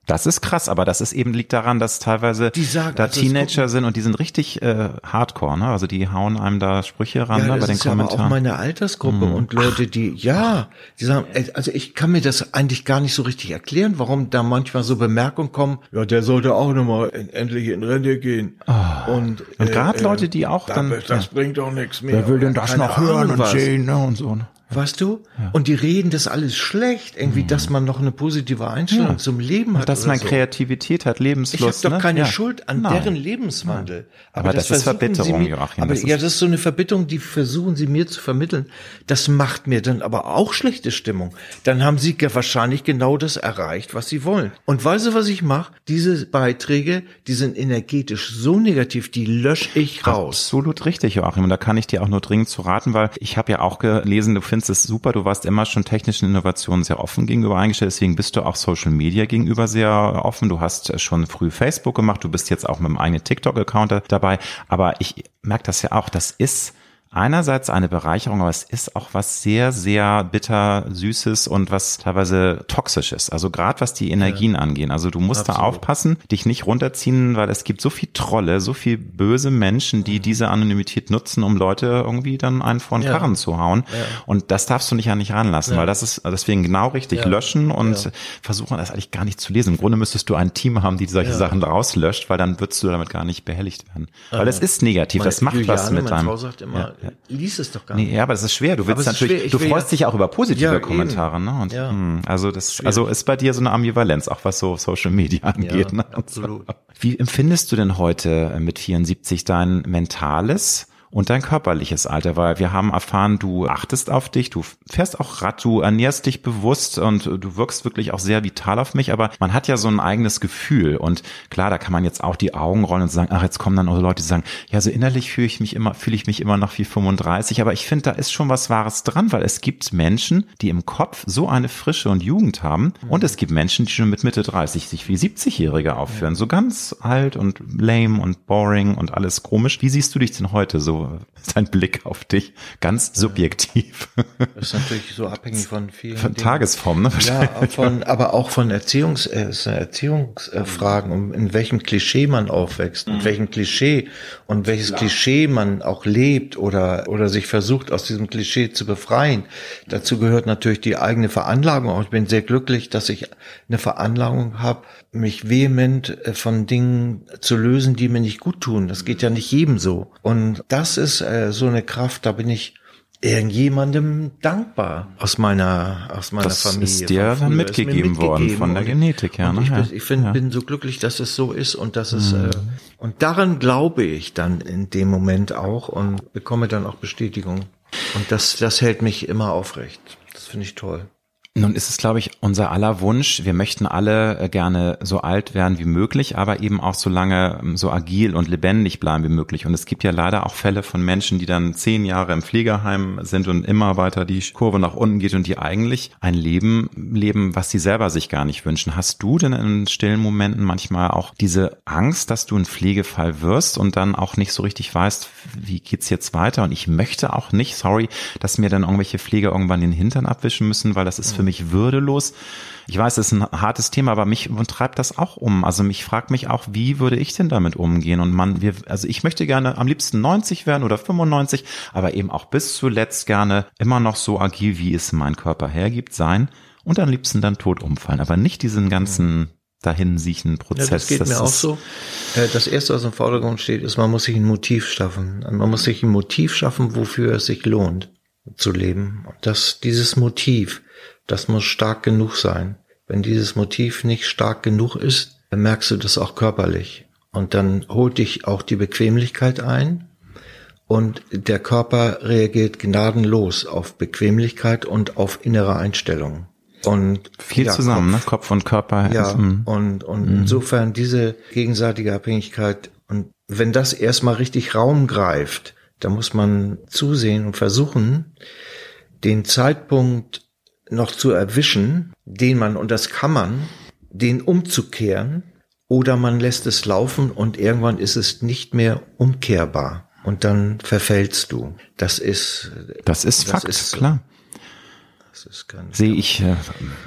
das ist krass, aber das ist eben liegt daran, dass teilweise sagen, da also Teenager sind und die sind richtig äh, Hardcore, ne? Also die hauen einem da Sprüche ran ja, ne, bei den Kommentaren. Aber auch meine Altersgruppe hm. und Leute, die ja, die sagen, also ich kann mir das eigentlich gar nicht so richtig erklären, warum da manchmal so Bemerkungen kommen. Ja, der sollte auch nochmal endlich in Rente gehen. Oh. Und, und gerade äh, Leute, die auch dann. Das, das ja. bringt doch nichts mehr. Wer will denn das noch hören und sehen ne, und so. Ne? Weißt du? Ja. Und die reden das alles schlecht, irgendwie, mhm. dass man noch eine positive Einstellung ja. zum Leben hat. Dass man so. Kreativität hat, Lebenslust. Ich habe doch ne? keine ja. Schuld an Nein. deren Lebenswandel. Aber, aber das, das ist Verbitterung, mir, Joachim. Aber ja, das ist so eine Verbitterung, die versuchen sie mir zu vermitteln. Das macht mir dann aber auch schlechte Stimmung. Dann haben sie wahrscheinlich genau das erreicht, was sie wollen. Und weißt du, was ich mache? Diese Beiträge, die sind energetisch so negativ, die lösche ich raus. Absolut richtig, Joachim. Und da kann ich dir auch nur dringend zu raten, weil ich habe ja auch gelesen, du findest es super, du warst immer schon technischen Innovationen sehr offen gegenüber eingestellt, deswegen bist du auch Social Media gegenüber sehr offen. Du hast schon früh Facebook gemacht, du bist jetzt auch mit einem eigenen TikTok-Account dabei, aber ich merke das ja auch, das ist einerseits eine Bereicherung, aber es ist auch was sehr, sehr bitter Süßes und was teilweise toxisches. Also gerade was die Energien ja. angehen. Also du musst Absolut. da aufpassen, dich nicht runterziehen, weil es gibt so viel Trolle, so viel böse Menschen, die mhm. diese Anonymität nutzen, um Leute irgendwie dann einen vor den ja. Karren zu hauen. Ja. Und das darfst du nicht ja nicht ranlassen, weil das ist deswegen genau richtig löschen und versuchen das eigentlich gar nicht zu lesen. Im Grunde müsstest du ein Team haben, die solche Sachen rauslöscht, weil dann würdest du damit gar nicht behelligt werden. Weil es ist negativ, Meine das macht Juliane, was mit deinem. Frau sagt immer, lies es doch gar nicht. Nee, ja, aber das ist schwer. Du willst natürlich, schwer, du freust ja, dich auch über positive ja, Kommentare, ne? Und, ja. Mh, also das, Schwierig. also ist bei dir so eine Ambivalenz, auch was so Social Media angeht. Ne? Absolut. Wie empfindest du denn heute mit 74 dein mentales und dein körperliches Alter, weil wir haben erfahren, du achtest auf dich, du fährst auch Rad, du ernährst dich bewusst und du wirkst wirklich auch sehr vital auf mich, aber man hat ja so ein eigenes Gefühl. Und klar, da kann man jetzt auch die Augen rollen und sagen, ach, jetzt kommen dann auch Leute, die sagen, ja, so innerlich fühle ich mich immer, fühle ich mich immer noch wie 35, aber ich finde, da ist schon was Wahres dran, weil es gibt Menschen, die im Kopf so eine Frische und Jugend haben. Mhm. und es gibt Menschen, die schon mit Mitte 30 sich wie 70-Jährige aufführen, so ganz alt und lame und boring und alles komisch. Wie siehst du dich denn heute so so <laughs> sein Blick auf dich ganz subjektiv. Das ist natürlich so abhängig von vielen von Dingen. Tagesform, ne? Ja, von, aber auch von Erziehungs, äh, Erziehungsfragen, um in welchem Klischee man aufwächst, in mhm. welchem Klischee und welches ja. Klischee man auch lebt oder oder sich versucht aus diesem Klischee zu befreien. Dazu gehört natürlich die eigene Veranlagung. Auch ich bin sehr glücklich, dass ich eine Veranlagung habe, mich vehement äh, von Dingen zu lösen, die mir nicht gut tun. Das geht ja nicht jedem so. Und das ist äh, so eine Kraft, da bin ich irgendjemandem dankbar aus meiner aus meiner das Familie. Ist dir dann mitgegeben, mitgegeben, worden von der Genetik her. Ne? Ich, bin, ich find, ja. bin so glücklich, dass es so ist und dass es mhm. äh, und daran glaube ich dann in dem Moment auch und bekomme dann auch Bestätigung. Und das das hält mich immer aufrecht. Das finde ich toll. Nun ist es, glaube ich, unser aller Wunsch. Wir möchten alle äh, gerne so alt werden wie möglich, aber eben auch so lange ähm, so agil und lebendig bleiben wie möglich. Und es gibt ja leider auch Fälle von Menschen, die dann zehn Jahre im Pflegeheim sind und immer weiter die Kurve nach unten geht und die eigentlich ein Leben leben, was sie selber sich gar nicht wünschen. Hast du denn in stillen Momenten manchmal auch diese Angst, dass du ein Pflegefall wirst und dann auch nicht so richtig weißt, wie geht's jetzt weiter? Und ich möchte auch nicht, sorry, dass mir dann irgendwelche Pfleger irgendwann den Hintern abwischen müssen, weil das ist für mich würdelos. Ich weiß, es ist ein hartes Thema, aber mich treibt das auch um. Also mich fragt mich auch, wie würde ich denn damit umgehen? Und man, wir, also ich möchte gerne am liebsten 90 werden oder 95, aber eben auch bis zuletzt gerne immer noch so agil, wie es mein Körper hergibt, sein und am liebsten dann tot umfallen. Aber nicht diesen ganzen dahin siechen Prozess. Ja, das geht das mir auch so. Äh, das erste, was im Vordergrund steht, ist, man muss sich ein Motiv schaffen. Man muss sich ein Motiv schaffen, wofür es sich lohnt zu leben. Und das, dieses Motiv, das muss stark genug sein. Wenn dieses Motiv nicht stark genug ist, dann merkst du das auch körperlich. Und dann holt dich auch die Bequemlichkeit ein. Und der Körper reagiert gnadenlos auf Bequemlichkeit und auf innere Einstellungen. Und viel ja, zusammen, Kopf, ne? Kopf und Körper. Ja, mm. und, und mm. insofern diese gegenseitige Abhängigkeit. Und wenn das erstmal richtig Raum greift, da muss man zusehen und versuchen, den Zeitpunkt noch zu erwischen, den man, und das kann man, den umzukehren, oder man lässt es laufen und irgendwann ist es nicht mehr umkehrbar. Und dann verfällst du. Das ist, das ist das Fakt, ist, klar. Das ist ganz Sehe ich. Äh,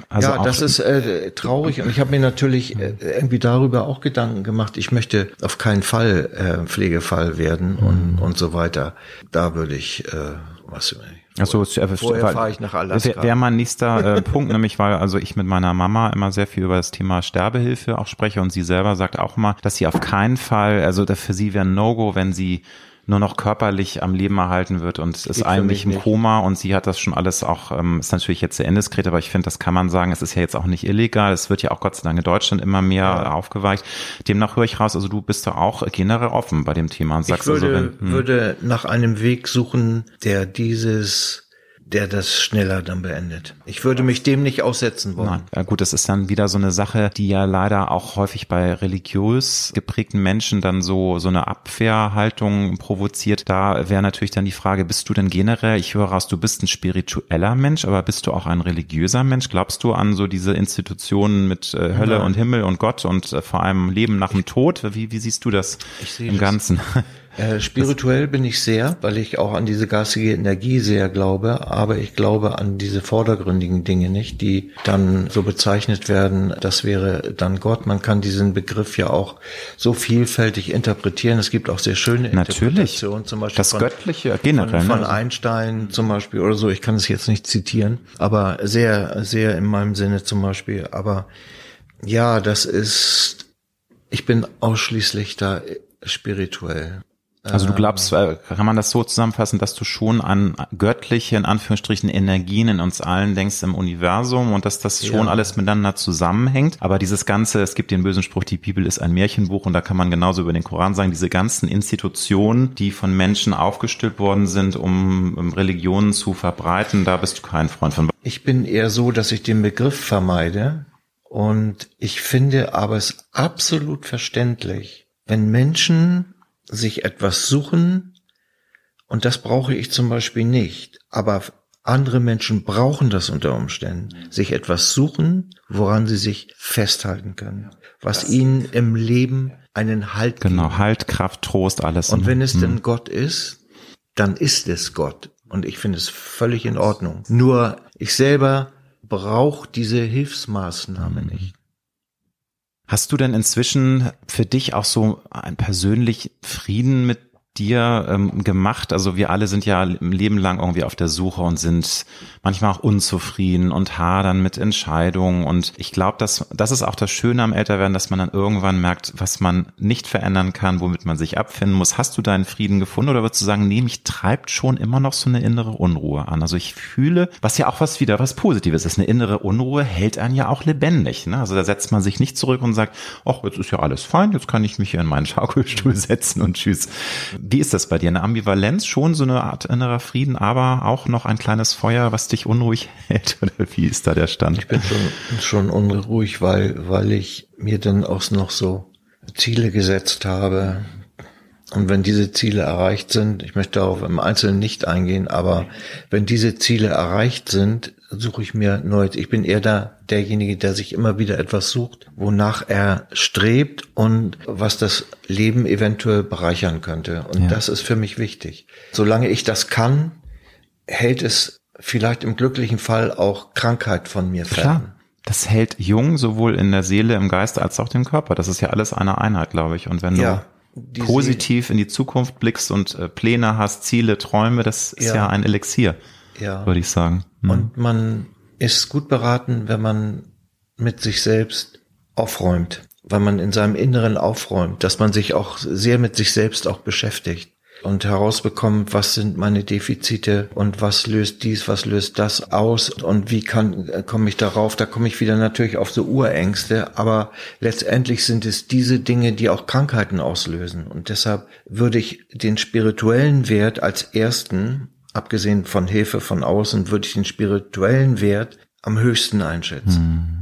also ja, das ist äh, traurig und ich habe mir natürlich äh, irgendwie darüber auch Gedanken gemacht. Ich möchte auf keinen Fall äh, Pflegefall werden und, mhm. und so weiter. Da würde ich äh, was Achso, vorher fahre ich nach Alaska. Wäre wär mein nächster äh, <laughs> Punkt, nämlich weil also ich mit meiner Mama immer sehr viel über das Thema Sterbehilfe auch spreche und sie selber sagt auch immer, dass sie auf keinen Fall, also für sie wäre ein No-Go, wenn sie nur noch körperlich am Leben erhalten wird und ist eigentlich im Koma und sie hat das schon alles auch, ähm, ist natürlich jetzt sehr indiskret, aber ich finde, das kann man sagen, es ist ja jetzt auch nicht illegal, es wird ja auch Gott sei Dank in Deutschland immer mehr ja. aufgeweicht. Demnach höre ich raus, also du bist da auch generell offen bei dem Thema und sagst ich würde, also, wenn, hm. würde nach einem Weg suchen, der dieses der das schneller dann beendet. Ich würde mich dem nicht aussetzen wollen. Nein. Ja, gut, das ist dann wieder so eine Sache, die ja leider auch häufig bei religiös geprägten Menschen dann so, so eine Abwehrhaltung provoziert. Da wäre natürlich dann die Frage, bist du denn generell, ich höre raus, du bist ein spiritueller Mensch, aber bist du auch ein religiöser Mensch? Glaubst du an so diese Institutionen mit äh, Hölle Nein. und Himmel und Gott und äh, vor allem Leben nach dem Tod? Wie, wie siehst du das im das. <laughs> Äh, spirituell bin ich sehr, weil ich auch an diese geistige Energie sehr glaube, aber ich glaube an diese vordergründigen Dinge nicht, die dann so bezeichnet werden, das wäre dann Gott. Man kann diesen Begriff ja auch so vielfältig interpretieren. Es gibt auch sehr schöne. Interpretationen, zum Beispiel das von, Göttliche generell. Von, von ne? Einstein zum Beispiel oder so. Ich kann es jetzt nicht zitieren, aber sehr, sehr in meinem Sinne zum Beispiel. Aber ja, das ist, ich bin ausschließlich da spirituell. Also du glaubst, äh, kann man das so zusammenfassen, dass du schon an göttliche, in Anführungsstrichen, Energien in uns allen denkst im Universum und dass das schon ja. alles miteinander zusammenhängt. Aber dieses Ganze, es gibt den bösen Spruch, die Bibel ist ein Märchenbuch und da kann man genauso über den Koran sagen, diese ganzen Institutionen, die von Menschen aufgestellt worden sind, um Religionen zu verbreiten, da bist du kein Freund von. Ich bin eher so, dass ich den Begriff vermeide und ich finde aber es absolut verständlich, wenn Menschen sich etwas suchen, und das brauche ich zum Beispiel nicht, aber andere Menschen brauchen das unter Umständen, sich etwas suchen, woran sie sich festhalten können, was das ihnen im Leben einen Halt Genau, Halt, Kraft, Trost, alles. Und wenn es hm. denn Gott ist, dann ist es Gott. Und ich finde es völlig in Ordnung. Nur ich selber brauche diese Hilfsmaßnahme mhm. nicht. Hast du denn inzwischen für dich auch so ein persönlich Frieden mit dir ähm, gemacht? Also wir alle sind ja im Leben lang irgendwie auf der Suche und sind manchmal auch unzufrieden und hadern mit Entscheidungen. Und ich glaube, dass das ist auch das Schöne am Älterwerden, dass man dann irgendwann merkt, was man nicht verändern kann, womit man sich abfinden muss. Hast du deinen Frieden gefunden oder würdest du sagen, nee, mich treibt schon immer noch so eine innere Unruhe an? Also ich fühle, was ja auch was wieder was Positives ist. Eine innere Unruhe hält einen ja auch lebendig. Ne? Also da setzt man sich nicht zurück und sagt, ach, jetzt ist ja alles fein, jetzt kann ich mich hier in meinen Schaukelstuhl <laughs> setzen und tschüss. Wie ist das bei dir? Eine Ambivalenz, schon so eine Art innerer Frieden, aber auch noch ein kleines Feuer, was dich unruhig <laughs> hält? Oder wie ist da der Stand? Ich bin schon, schon unruhig, weil, weil ich mir dann auch noch so Ziele gesetzt habe. Und wenn diese Ziele erreicht sind, ich möchte darauf im Einzelnen nicht eingehen, aber wenn diese Ziele erreicht sind, suche ich mir neu. Ich bin eher da derjenige, der sich immer wieder etwas sucht, wonach er strebt und was das Leben eventuell bereichern könnte. Und ja. das ist für mich wichtig. Solange ich das kann, hält es vielleicht im glücklichen Fall auch Krankheit von mir fern. Klar. Das hält jung, sowohl in der Seele, im Geiste als auch dem Körper. Das ist ja alles eine Einheit, glaube ich. Und wenn du positiv in die Zukunft blickst und äh, Pläne hast, Ziele, Träume, das ist ja, ja ein Elixier ja. würde ich sagen. Mhm. Und man ist gut beraten, wenn man mit sich selbst aufräumt, weil man in seinem Inneren aufräumt, dass man sich auch sehr mit sich selbst auch beschäftigt und herausbekommt, was sind meine Defizite und was löst dies, was löst das aus und wie kann komme ich darauf? Da komme ich wieder natürlich auf so Urängste, aber letztendlich sind es diese Dinge, die auch Krankheiten auslösen und deshalb würde ich den spirituellen Wert als ersten abgesehen von Hilfe von außen, würde ich den spirituellen Wert am höchsten einschätzen. Hm.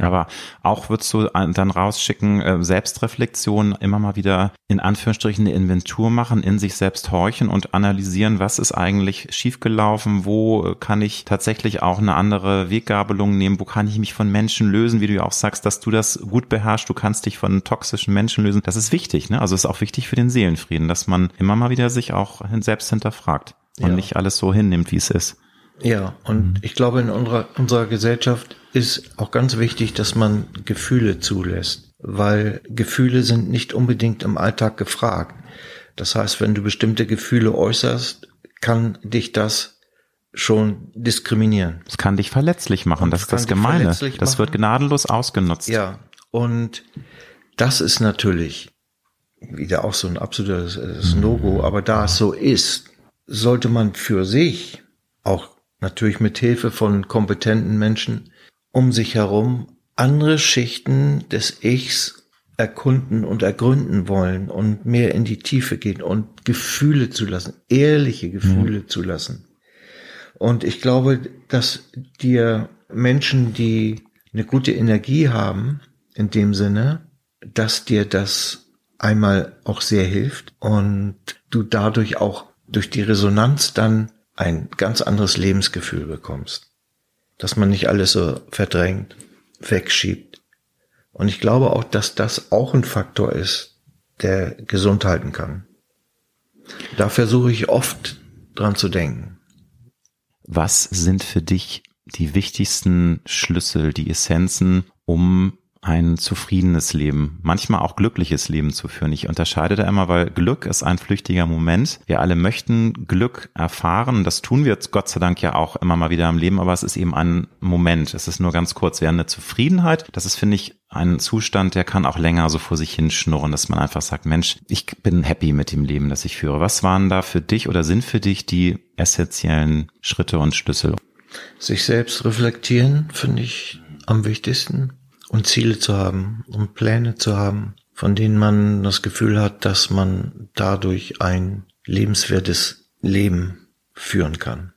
Aber auch würdest du dann rausschicken, äh, Selbstreflexion, immer mal wieder in Anführungsstrichen eine Inventur machen, in sich selbst horchen und analysieren, was ist eigentlich schiefgelaufen, wo kann ich tatsächlich auch eine andere Weggabelung nehmen, wo kann ich mich von Menschen lösen, wie du ja auch sagst, dass du das gut beherrschst, du kannst dich von toxischen Menschen lösen. Das ist wichtig, ne? Also ist auch wichtig für den Seelenfrieden, dass man immer mal wieder sich auch selbst hinterfragt und ja. nicht alles so hinnimmt, wie es ist. Ja, und mhm. ich glaube, in unserer, unserer Gesellschaft ist auch ganz wichtig, dass man Gefühle zulässt, weil Gefühle sind nicht unbedingt im Alltag gefragt. Das heißt, wenn du bestimmte Gefühle äußerst, kann dich das schon diskriminieren. Es kann dich verletzlich machen, und das ist das Gemeine. Das wird gnadenlos ausgenutzt. Ja, und das ist natürlich wieder auch so ein absolutes No-Go, aber da es so ist, sollte man für sich, auch natürlich mit Hilfe von kompetenten Menschen, um sich herum andere Schichten des Ichs erkunden und ergründen wollen und mehr in die Tiefe gehen und Gefühle zulassen, ehrliche Gefühle mhm. zulassen. Und ich glaube, dass dir Menschen, die eine gute Energie haben, in dem Sinne, dass dir das einmal auch sehr hilft und du dadurch auch durch die Resonanz dann ein ganz anderes Lebensgefühl bekommst. Dass man nicht alles so verdrängt, wegschiebt. Und ich glaube auch, dass das auch ein Faktor ist, der gesund halten kann. Da versuche ich oft dran zu denken. Was sind für dich die wichtigsten Schlüssel, die Essenzen, um ein zufriedenes Leben, manchmal auch glückliches Leben zu führen. Ich unterscheide da immer, weil Glück ist ein flüchtiger Moment. Wir alle möchten Glück erfahren. Das tun wir jetzt Gott sei Dank ja auch immer mal wieder im Leben, aber es ist eben ein Moment. Es ist nur ganz kurz. Wir haben eine Zufriedenheit. Das ist, finde ich, ein Zustand, der kann auch länger so vor sich hinschnurren, dass man einfach sagt, Mensch, ich bin happy mit dem Leben, das ich führe. Was waren da für dich oder sind für dich die essentiellen Schritte und Schlüssel? Sich selbst reflektieren, finde ich am wichtigsten und Ziele zu haben und Pläne zu haben, von denen man das Gefühl hat, dass man dadurch ein lebenswertes Leben führen kann.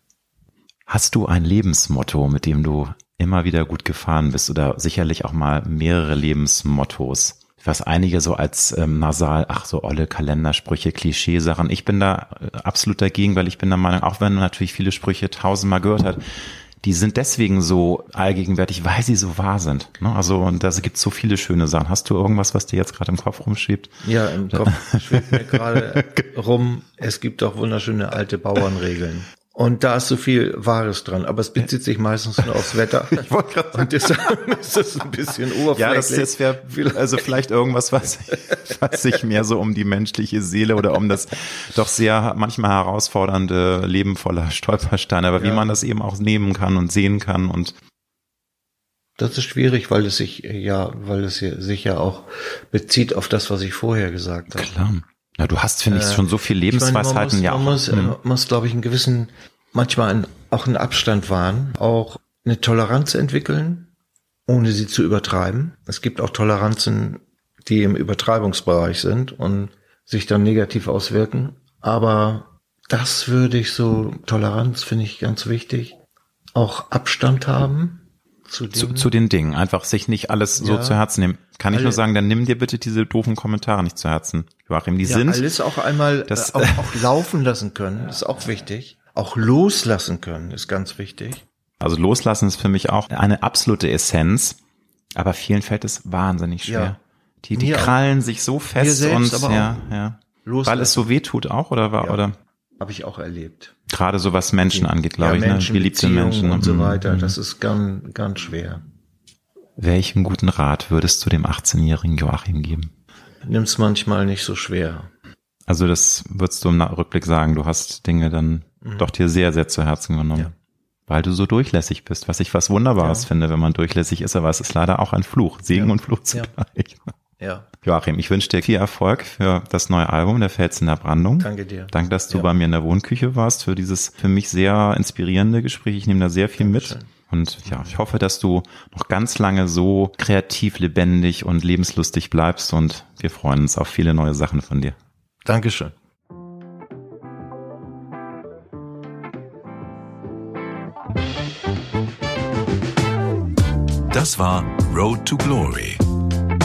Hast du ein Lebensmotto, mit dem du immer wieder gut gefahren bist oder sicherlich auch mal mehrere Lebensmottos? Was einige so als ähm, nasal, ach so olle Kalendersprüche, Klischeesachen. Ich bin da äh, absolut dagegen, weil ich bin der Meinung, auch wenn man natürlich viele Sprüche tausendmal gehört hat, die sind deswegen so allgegenwärtig, weil sie so wahr sind. Ne? Also und da gibt es so viele schöne Sachen. Hast du irgendwas, was dir jetzt gerade im Kopf rumschwebt? Ja, im Kopf schwebt mir gerade <laughs> rum. Es gibt auch wunderschöne alte Bauernregeln. Und da ist so viel Wahres dran, aber es bezieht sich meistens nur aufs Wetter. <laughs> ich wollte gerade sagen. Und deshalb ist das ein bisschen oberflächlich. Ja, das, das wäre also vielleicht irgendwas, was, was sich mehr so um die menschliche Seele oder um das doch sehr manchmal herausfordernde Leben voller Stolpersteine, aber ja. wie man das eben auch nehmen kann und sehen kann und das ist schwierig, weil es sich ja, weil es sich ja auch bezieht auf das, was ich vorher gesagt habe. Klar. Ja, du hast, finde ich, äh, schon so viel Lebensweisheiten ja. Man muss, äh, mhm. muss glaube ich, einen gewissen, manchmal einen, auch einen Abstand wahren, auch eine Toleranz entwickeln, ohne sie zu übertreiben. Es gibt auch Toleranzen, die im Übertreibungsbereich sind und sich dann negativ auswirken. Aber das würde ich so, Toleranz finde ich ganz wichtig. Auch Abstand haben zu, zu, zu, den Dingen. Einfach sich nicht alles so ja. zu Herzen nehmen. Kann ich nur sagen, dann nimm dir bitte diese doofen Kommentare nicht zu Herzen, Joachim. Die ja, sind. Alles auch einmal das, äh, auch, auch laufen lassen können, <laughs> ist auch wichtig. Auch loslassen können, ist ganz wichtig. Also loslassen ist für mich auch eine absolute Essenz. Aber vielen fällt es wahnsinnig schwer. Ja. Die, die krallen auch. sich so fest und ja, ja. Loslassen. Weil es so weh tut auch, oder war, oder? Habe ich auch erlebt. Gerade so was Menschen angeht, glaube ja, ich, Menschen, ne? geliebte Menschen und so mhm. weiter. Das ist ganz, ganz schwer. Welchen guten Rat würdest du dem 18-jährigen Joachim geben? Nimm's manchmal nicht so schwer. Also das würdest du im Rückblick sagen, du hast Dinge dann mhm. doch dir sehr, sehr zu Herzen genommen. Ja. Weil du so durchlässig bist, was ich was Wunderbares ja. finde, wenn man durchlässig ist, aber es ist leider auch ein Fluch, Segen und Fluch zugleich. Ja. Joachim, ich wünsche dir viel Erfolg für das neue Album, Der Fels in der Brandung. Danke dir. Danke, dass du ja. bei mir in der Wohnküche warst, für dieses für mich sehr inspirierende Gespräch. Ich nehme da sehr viel Dankeschön. mit. Und ja, ich hoffe, dass du noch ganz lange so kreativ, lebendig und lebenslustig bleibst und wir freuen uns auf viele neue Sachen von dir. Dankeschön. Das war Road to Glory